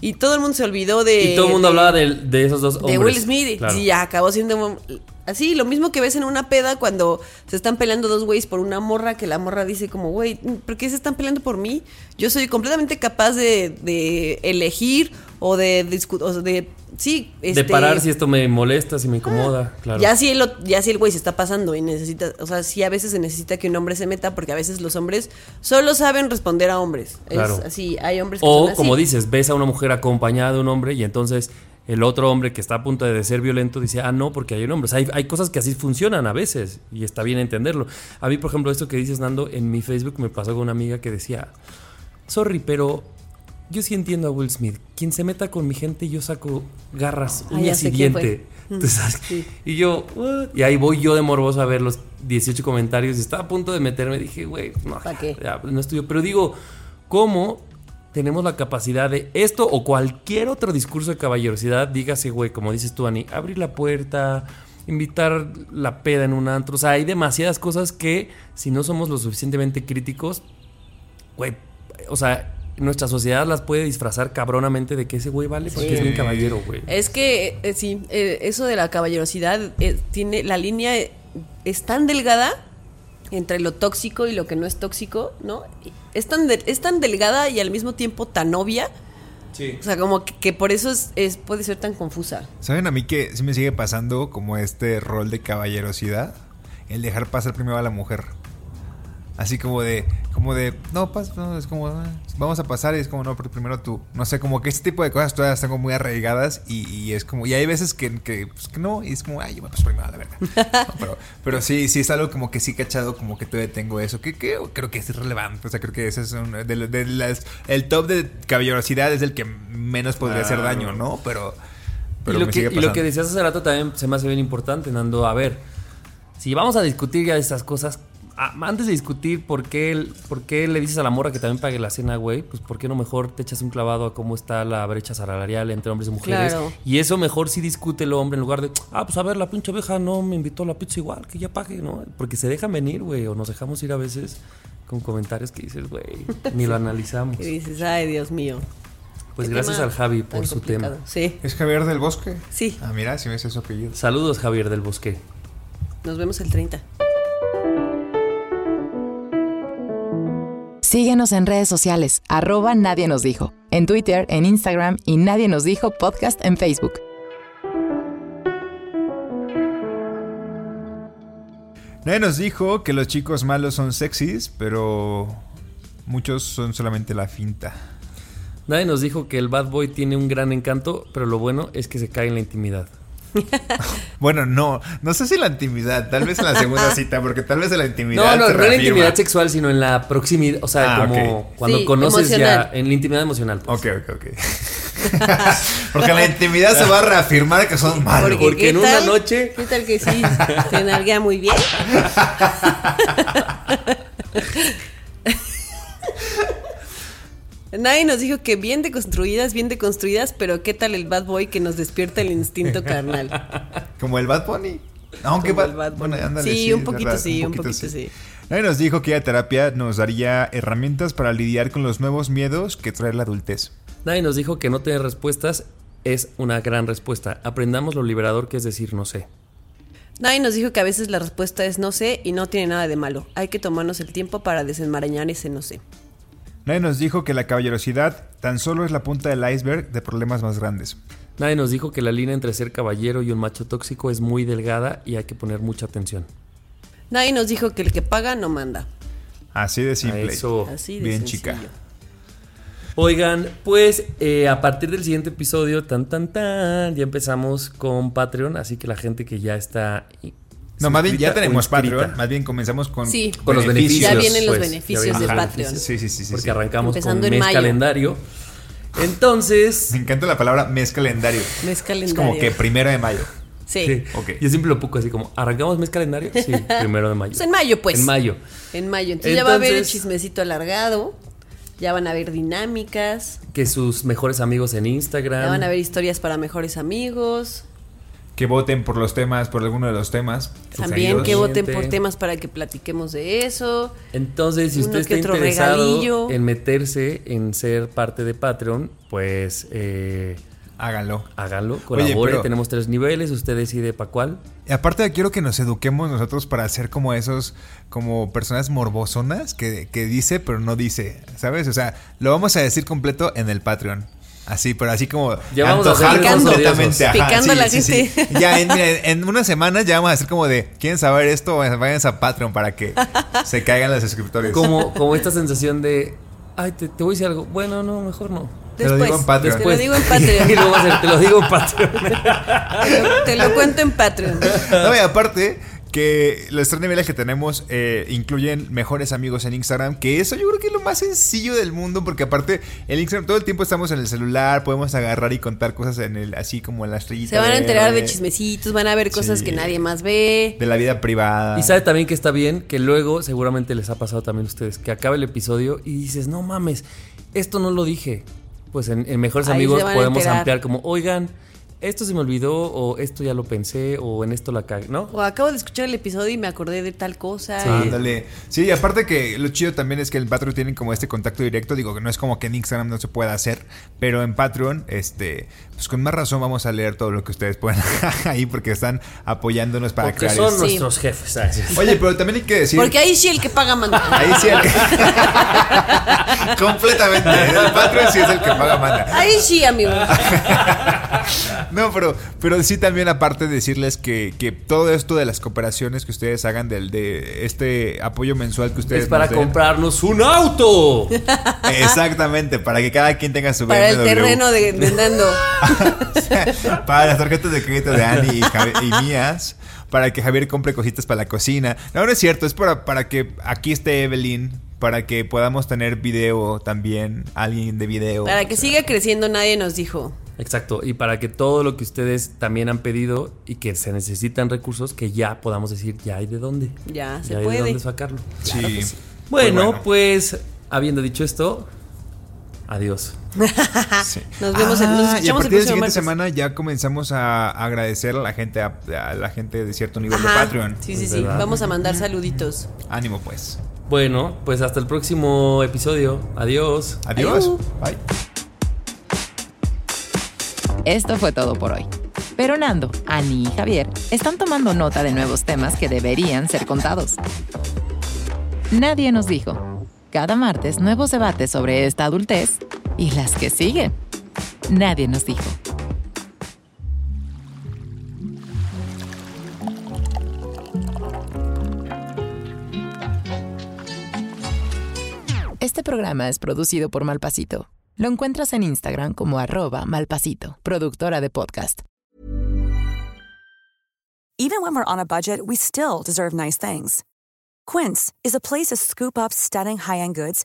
y todo el mundo se olvidó de. Y todo el mundo de- hablaba de, de esos dos hombres. de Will Smith. Claro. Y acabó siendo así, lo mismo que ves en una peda cuando se están peleando dos güeyes por una morra, que la morra dice como, güey, ¿por qué se están peleando por mí? Yo soy completamente capaz de, de elegir o de discutir, o de, sí, De este, parar si esto me molesta, si me incomoda. claro. Ya si, el, ya si el güey se está pasando y necesita, o sea, sí a veces se necesita que un hombre se meta porque a veces los hombres solo saben responder a hombres. Claro. Es así, hay hombres que O, son así. como dices, ves a una mujer acompañada de un hombre y entonces el otro hombre que está a punto de ser violento dice, ah, no, porque hay un hombre. O sea, hay, hay cosas que así funcionan a veces y está bien entenderlo. A mí, por ejemplo, esto que dices, Nando, en mi Facebook me pasó con una amiga que decía, sorry, pero yo sí entiendo a Will Smith. Quien se meta con mi gente, yo saco garras, uñas y diente. Sí. Y yo, "What?". y ahí voy yo de morboso a ver los 18 comentarios. Y estaba a punto de meterme. Dije, güey, no, ya, no estudio. Pero digo, ¿cómo tenemos la capacidad de esto o cualquier otro discurso de caballerosidad? Dígase, güey, como dices tú, Ani, abrir la puerta, invitar la peda en un antro. O sea, hay demasiadas cosas que, si no somos lo suficientemente críticos, güey, o sea, nuestra sociedad las puede disfrazar cabronamente de que ese güey vale porque Sí. es bien caballero, güey. Es que, eh, sí, eh, eso de la caballerosidad eh, tiene. La línea eh, es tan delgada entre lo tóxico y lo que no es tóxico, ¿no? Es tan, de- es tan delgada y al mismo tiempo tan obvia. Sí. O sea, como que, que por eso es, es- puede ser tan confusa. ¿Saben a mí que sí me sigue pasando como este rol de caballerosidad? El dejar pasar primero a la mujer. Así como de, como de, no, pas, no, es como, ah, vamos a pasar y es como, no, pero primero tú. No sé, como que este tipo de cosas todas están como muy arraigadas y, y es como, y hay veces que, que, pues, que no, y es como, ay, yo me paso primero la verga. No, pero, pero sí, sí es algo como que sí cachado, como que todavía tengo eso, que, que creo que es relevante. O sea, creo que ese es un, de, de las, el top de caballerosidad es el que menos podría hacer daño, ¿no? Pero, pero y, lo me que, sigue y lo que decías hace rato también se me hace bien importante, Nando. A ver, si vamos a discutir ya de estas cosas, antes de discutir por qué, por qué le dices a la morra que también pague la cena, güey, pues por qué no mejor te echas un clavado a cómo está la brecha salarial entre hombres y mujeres. Claro. Y eso mejor si discute el hombre en lugar de, ah, pues a ver, la pinche oveja no me invitó a la pizza igual, que ya pague, ¿no? Porque se dejan venir, güey, o nos dejamos ir a veces con comentarios que dices, güey, ni lo analizamos. Que dices, ay, Dios mío. Pues gracias al Javi por su complicado. tema. Sí, ¿Es Javier del Bosque? Sí. Ah, mira, si me hace su apellido. Saludos, Javier del Bosque. nos vemos el 30. Síguenos en redes sociales, arroba Nadie nos dijo, en Twitter, en Instagram y Nadie nos dijo podcast en Facebook. Nadie nos dijo que los chicos malos son sexys, pero muchos son solamente la finta. Nadie nos dijo que el bad boy tiene un gran encanto, pero lo bueno es que se cae en la intimidad. Bueno, no, no sé si la intimidad, tal vez en la segunda cita, porque tal vez en la intimidad. No, no, se no en la intimidad sexual, sino en la proximidad, o sea, Ah, como cuando Sí, conoces emocional. ya, en la intimidad emocional. pues. Ok, ok, ok. porque en la intimidad se va a reafirmar que son malos. Porque ¿qué en una tal? noche- ¿Qué tal que sí? Te nalguea muy bien. Nadie nos dijo que bien deconstruidas, bien deconstruidas, pero ¿qué tal el bad boy que nos despierta el instinto carnal? Como el Bad Bunny. Aunque Como Bad, el Bad Bunny. bueno, ándale, Sí, un es poquito verdad, sí, un poquito sí. Nadie nos dijo que la terapia nos daría herramientas para lidiar con los nuevos miedos que trae la adultez. Nadie nos dijo que no tener respuestas es una gran respuesta. Aprendamos lo liberador que es decir no sé. Nadie nos dijo que a veces la respuesta es no sé y no tiene nada de malo. Hay que tomarnos el tiempo para desenmarañar ese no sé. Nadie nos dijo que la caballerosidad tan solo es la punta del iceberg de problemas más grandes. Nadie nos dijo que la línea entre ser caballero y un macho tóxico es muy delgada y hay que poner mucha atención. Nadie nos dijo que el que paga no manda. Así de simple. Eso. Así de Bien, sencillo. chica. Oigan, pues eh, a partir del siguiente episodio, tan tan tan, ya empezamos con Patreon, así que la gente que ya está... No, más bien ya tenemos Patreon. Más bien comenzamos con, Sí. Con los beneficios. Ya vienen los pues, beneficios ya vienen de los Patreon. Sí, sí, sí, sí. Porque sí. arrancamos Empezando con en mes mayo. calendario. Entonces... Me encanta la palabra mes calendario. Mes Es calendario. como que primero de mayo. Sí. Sí. Ok. Yo siempre lo pongo así como, ¿arrancamos mes calendario? Sí, primero de mayo. Pues en mayo, pues. En mayo. En mayo. Entonces, ya va a haber el chismecito alargado. Ya van a haber dinámicas. Que sus mejores amigos en Instagram. Ya van a haber historias para mejores amigos. Que voten por los temas, por alguno de los temas. También que voten por temas para que platiquemos de eso. Entonces, si usted está interesado regalillo. en meterse en ser parte de Patreon, pues eh, Háganlo. háganlo, colabore. pero- Tenemos tres niveles, usted decide para cuál. Y aparte quiero que nos eduquemos nosotros para ser como esos, como personas morbosonas que, que dice pero no dice, ¿sabes? O sea, lo vamos a decir completo en el Patreon. Así, pero así como Ya antojar Picando. completamente. Picando a la gente. Ya en, mira, en unas semanas ya vamos a hacer como de, ¿quieren saber esto? Vayan a Patreon para que se caigan los suscriptores. Como, como esta sensación de, ay, te, te voy a decir algo. Bueno, no, mejor no. Te lo digo en Patreon. Te lo digo en y Patreon. luego va a ser, te lo digo en Patreon. te, lo, te lo cuento en Patreon. No, y aparte, que los tres niveles que tenemos eh, incluyen mejores amigos en Instagram, que eso yo creo que es lo más sencillo del mundo, porque aparte el Instagram todo el tiempo estamos en el celular, podemos agarrar y contar cosas en el, así como en la estrellita. Se van a enterar de verde, chismecitos, van a ver cosas Sí. que nadie más ve. De la vida privada. Y sabe también que está bien, que luego seguramente les ha pasado también a ustedes, que acaba el episodio y dices, no mames, esto no lo dije. Pues en, en Mejores Ahí Amigos podemos ampliar como, oigan, esto se me olvidó o esto ya lo pensé o en esto la cagué, ¿no? O acabo de escuchar el episodio y me acordé de tal cosa. Sí. Ándale. Sí, y aparte que lo chido también es que en Patreon tienen como este contacto directo. Digo que no es como que en Instagram no se pueda hacer, pero en Patreon, este, pues con más razón vamos a leer todo lo que ustedes puedan ahí porque están apoyándonos para Porque crear son esto. nuestros jefes. ¿sabes? Oye, pero también hay que decir. Porque ahí sí el que paga manda. Ahí sí el que... Completamente. El Patreon sí es el que paga manda. Ahí sí, amigo. No, pero, pero sí también aparte decirles que, que todo esto de las cooperaciones que ustedes hagan del, de este apoyo mensual que ustedes es para nos den- comprarnos un auto. Exactamente, para que cada quien tenga su Para el terreno de, de Nando. para las tarjetas de crédito de Ani y, Javi- y mías. Para que Javier compre cositas para la cocina. No, no es cierto, es para, para que aquí esté Evelyn. Para que podamos tener video también. Alguien de video. Para que siga creciendo, nadie nos dijo. Exacto, y para que todo lo que ustedes también han pedido y que se necesitan recursos, que ya podamos decir, ya hay de dónde. Ya se ya hay puede. de dónde sacarlo. Sí. Bueno, pues habiendo dicho esto, adiós. Sí. Nos vemos, en- nos Ah, y a partir de la siguiente martes. semana ya comenzamos a agradecer a la gente a, a la gente de cierto nivel de. Patreon. Sí, sí, sí. verdad. Vamos a mandar saluditos. Ánimo pues. Bueno, pues hasta el próximo episodio. Adiós. Adiós. Adiós. Bye. Esto fue todo por hoy. Pero Nando, Ani y Javier están tomando nota de nuevos temas que deberían ser contados. Nadie nos dijo. Cada martes nuevos debates sobre esta adultez y las que siguen. Nadie nos dijo. Este programa es producido por Malpasito. Lo encuentras en Instagram como arroba malpasito, productora de podcast. Even when we're on a budget, we still deserve nice things. Quince is a place to scoop up stunning high-end goods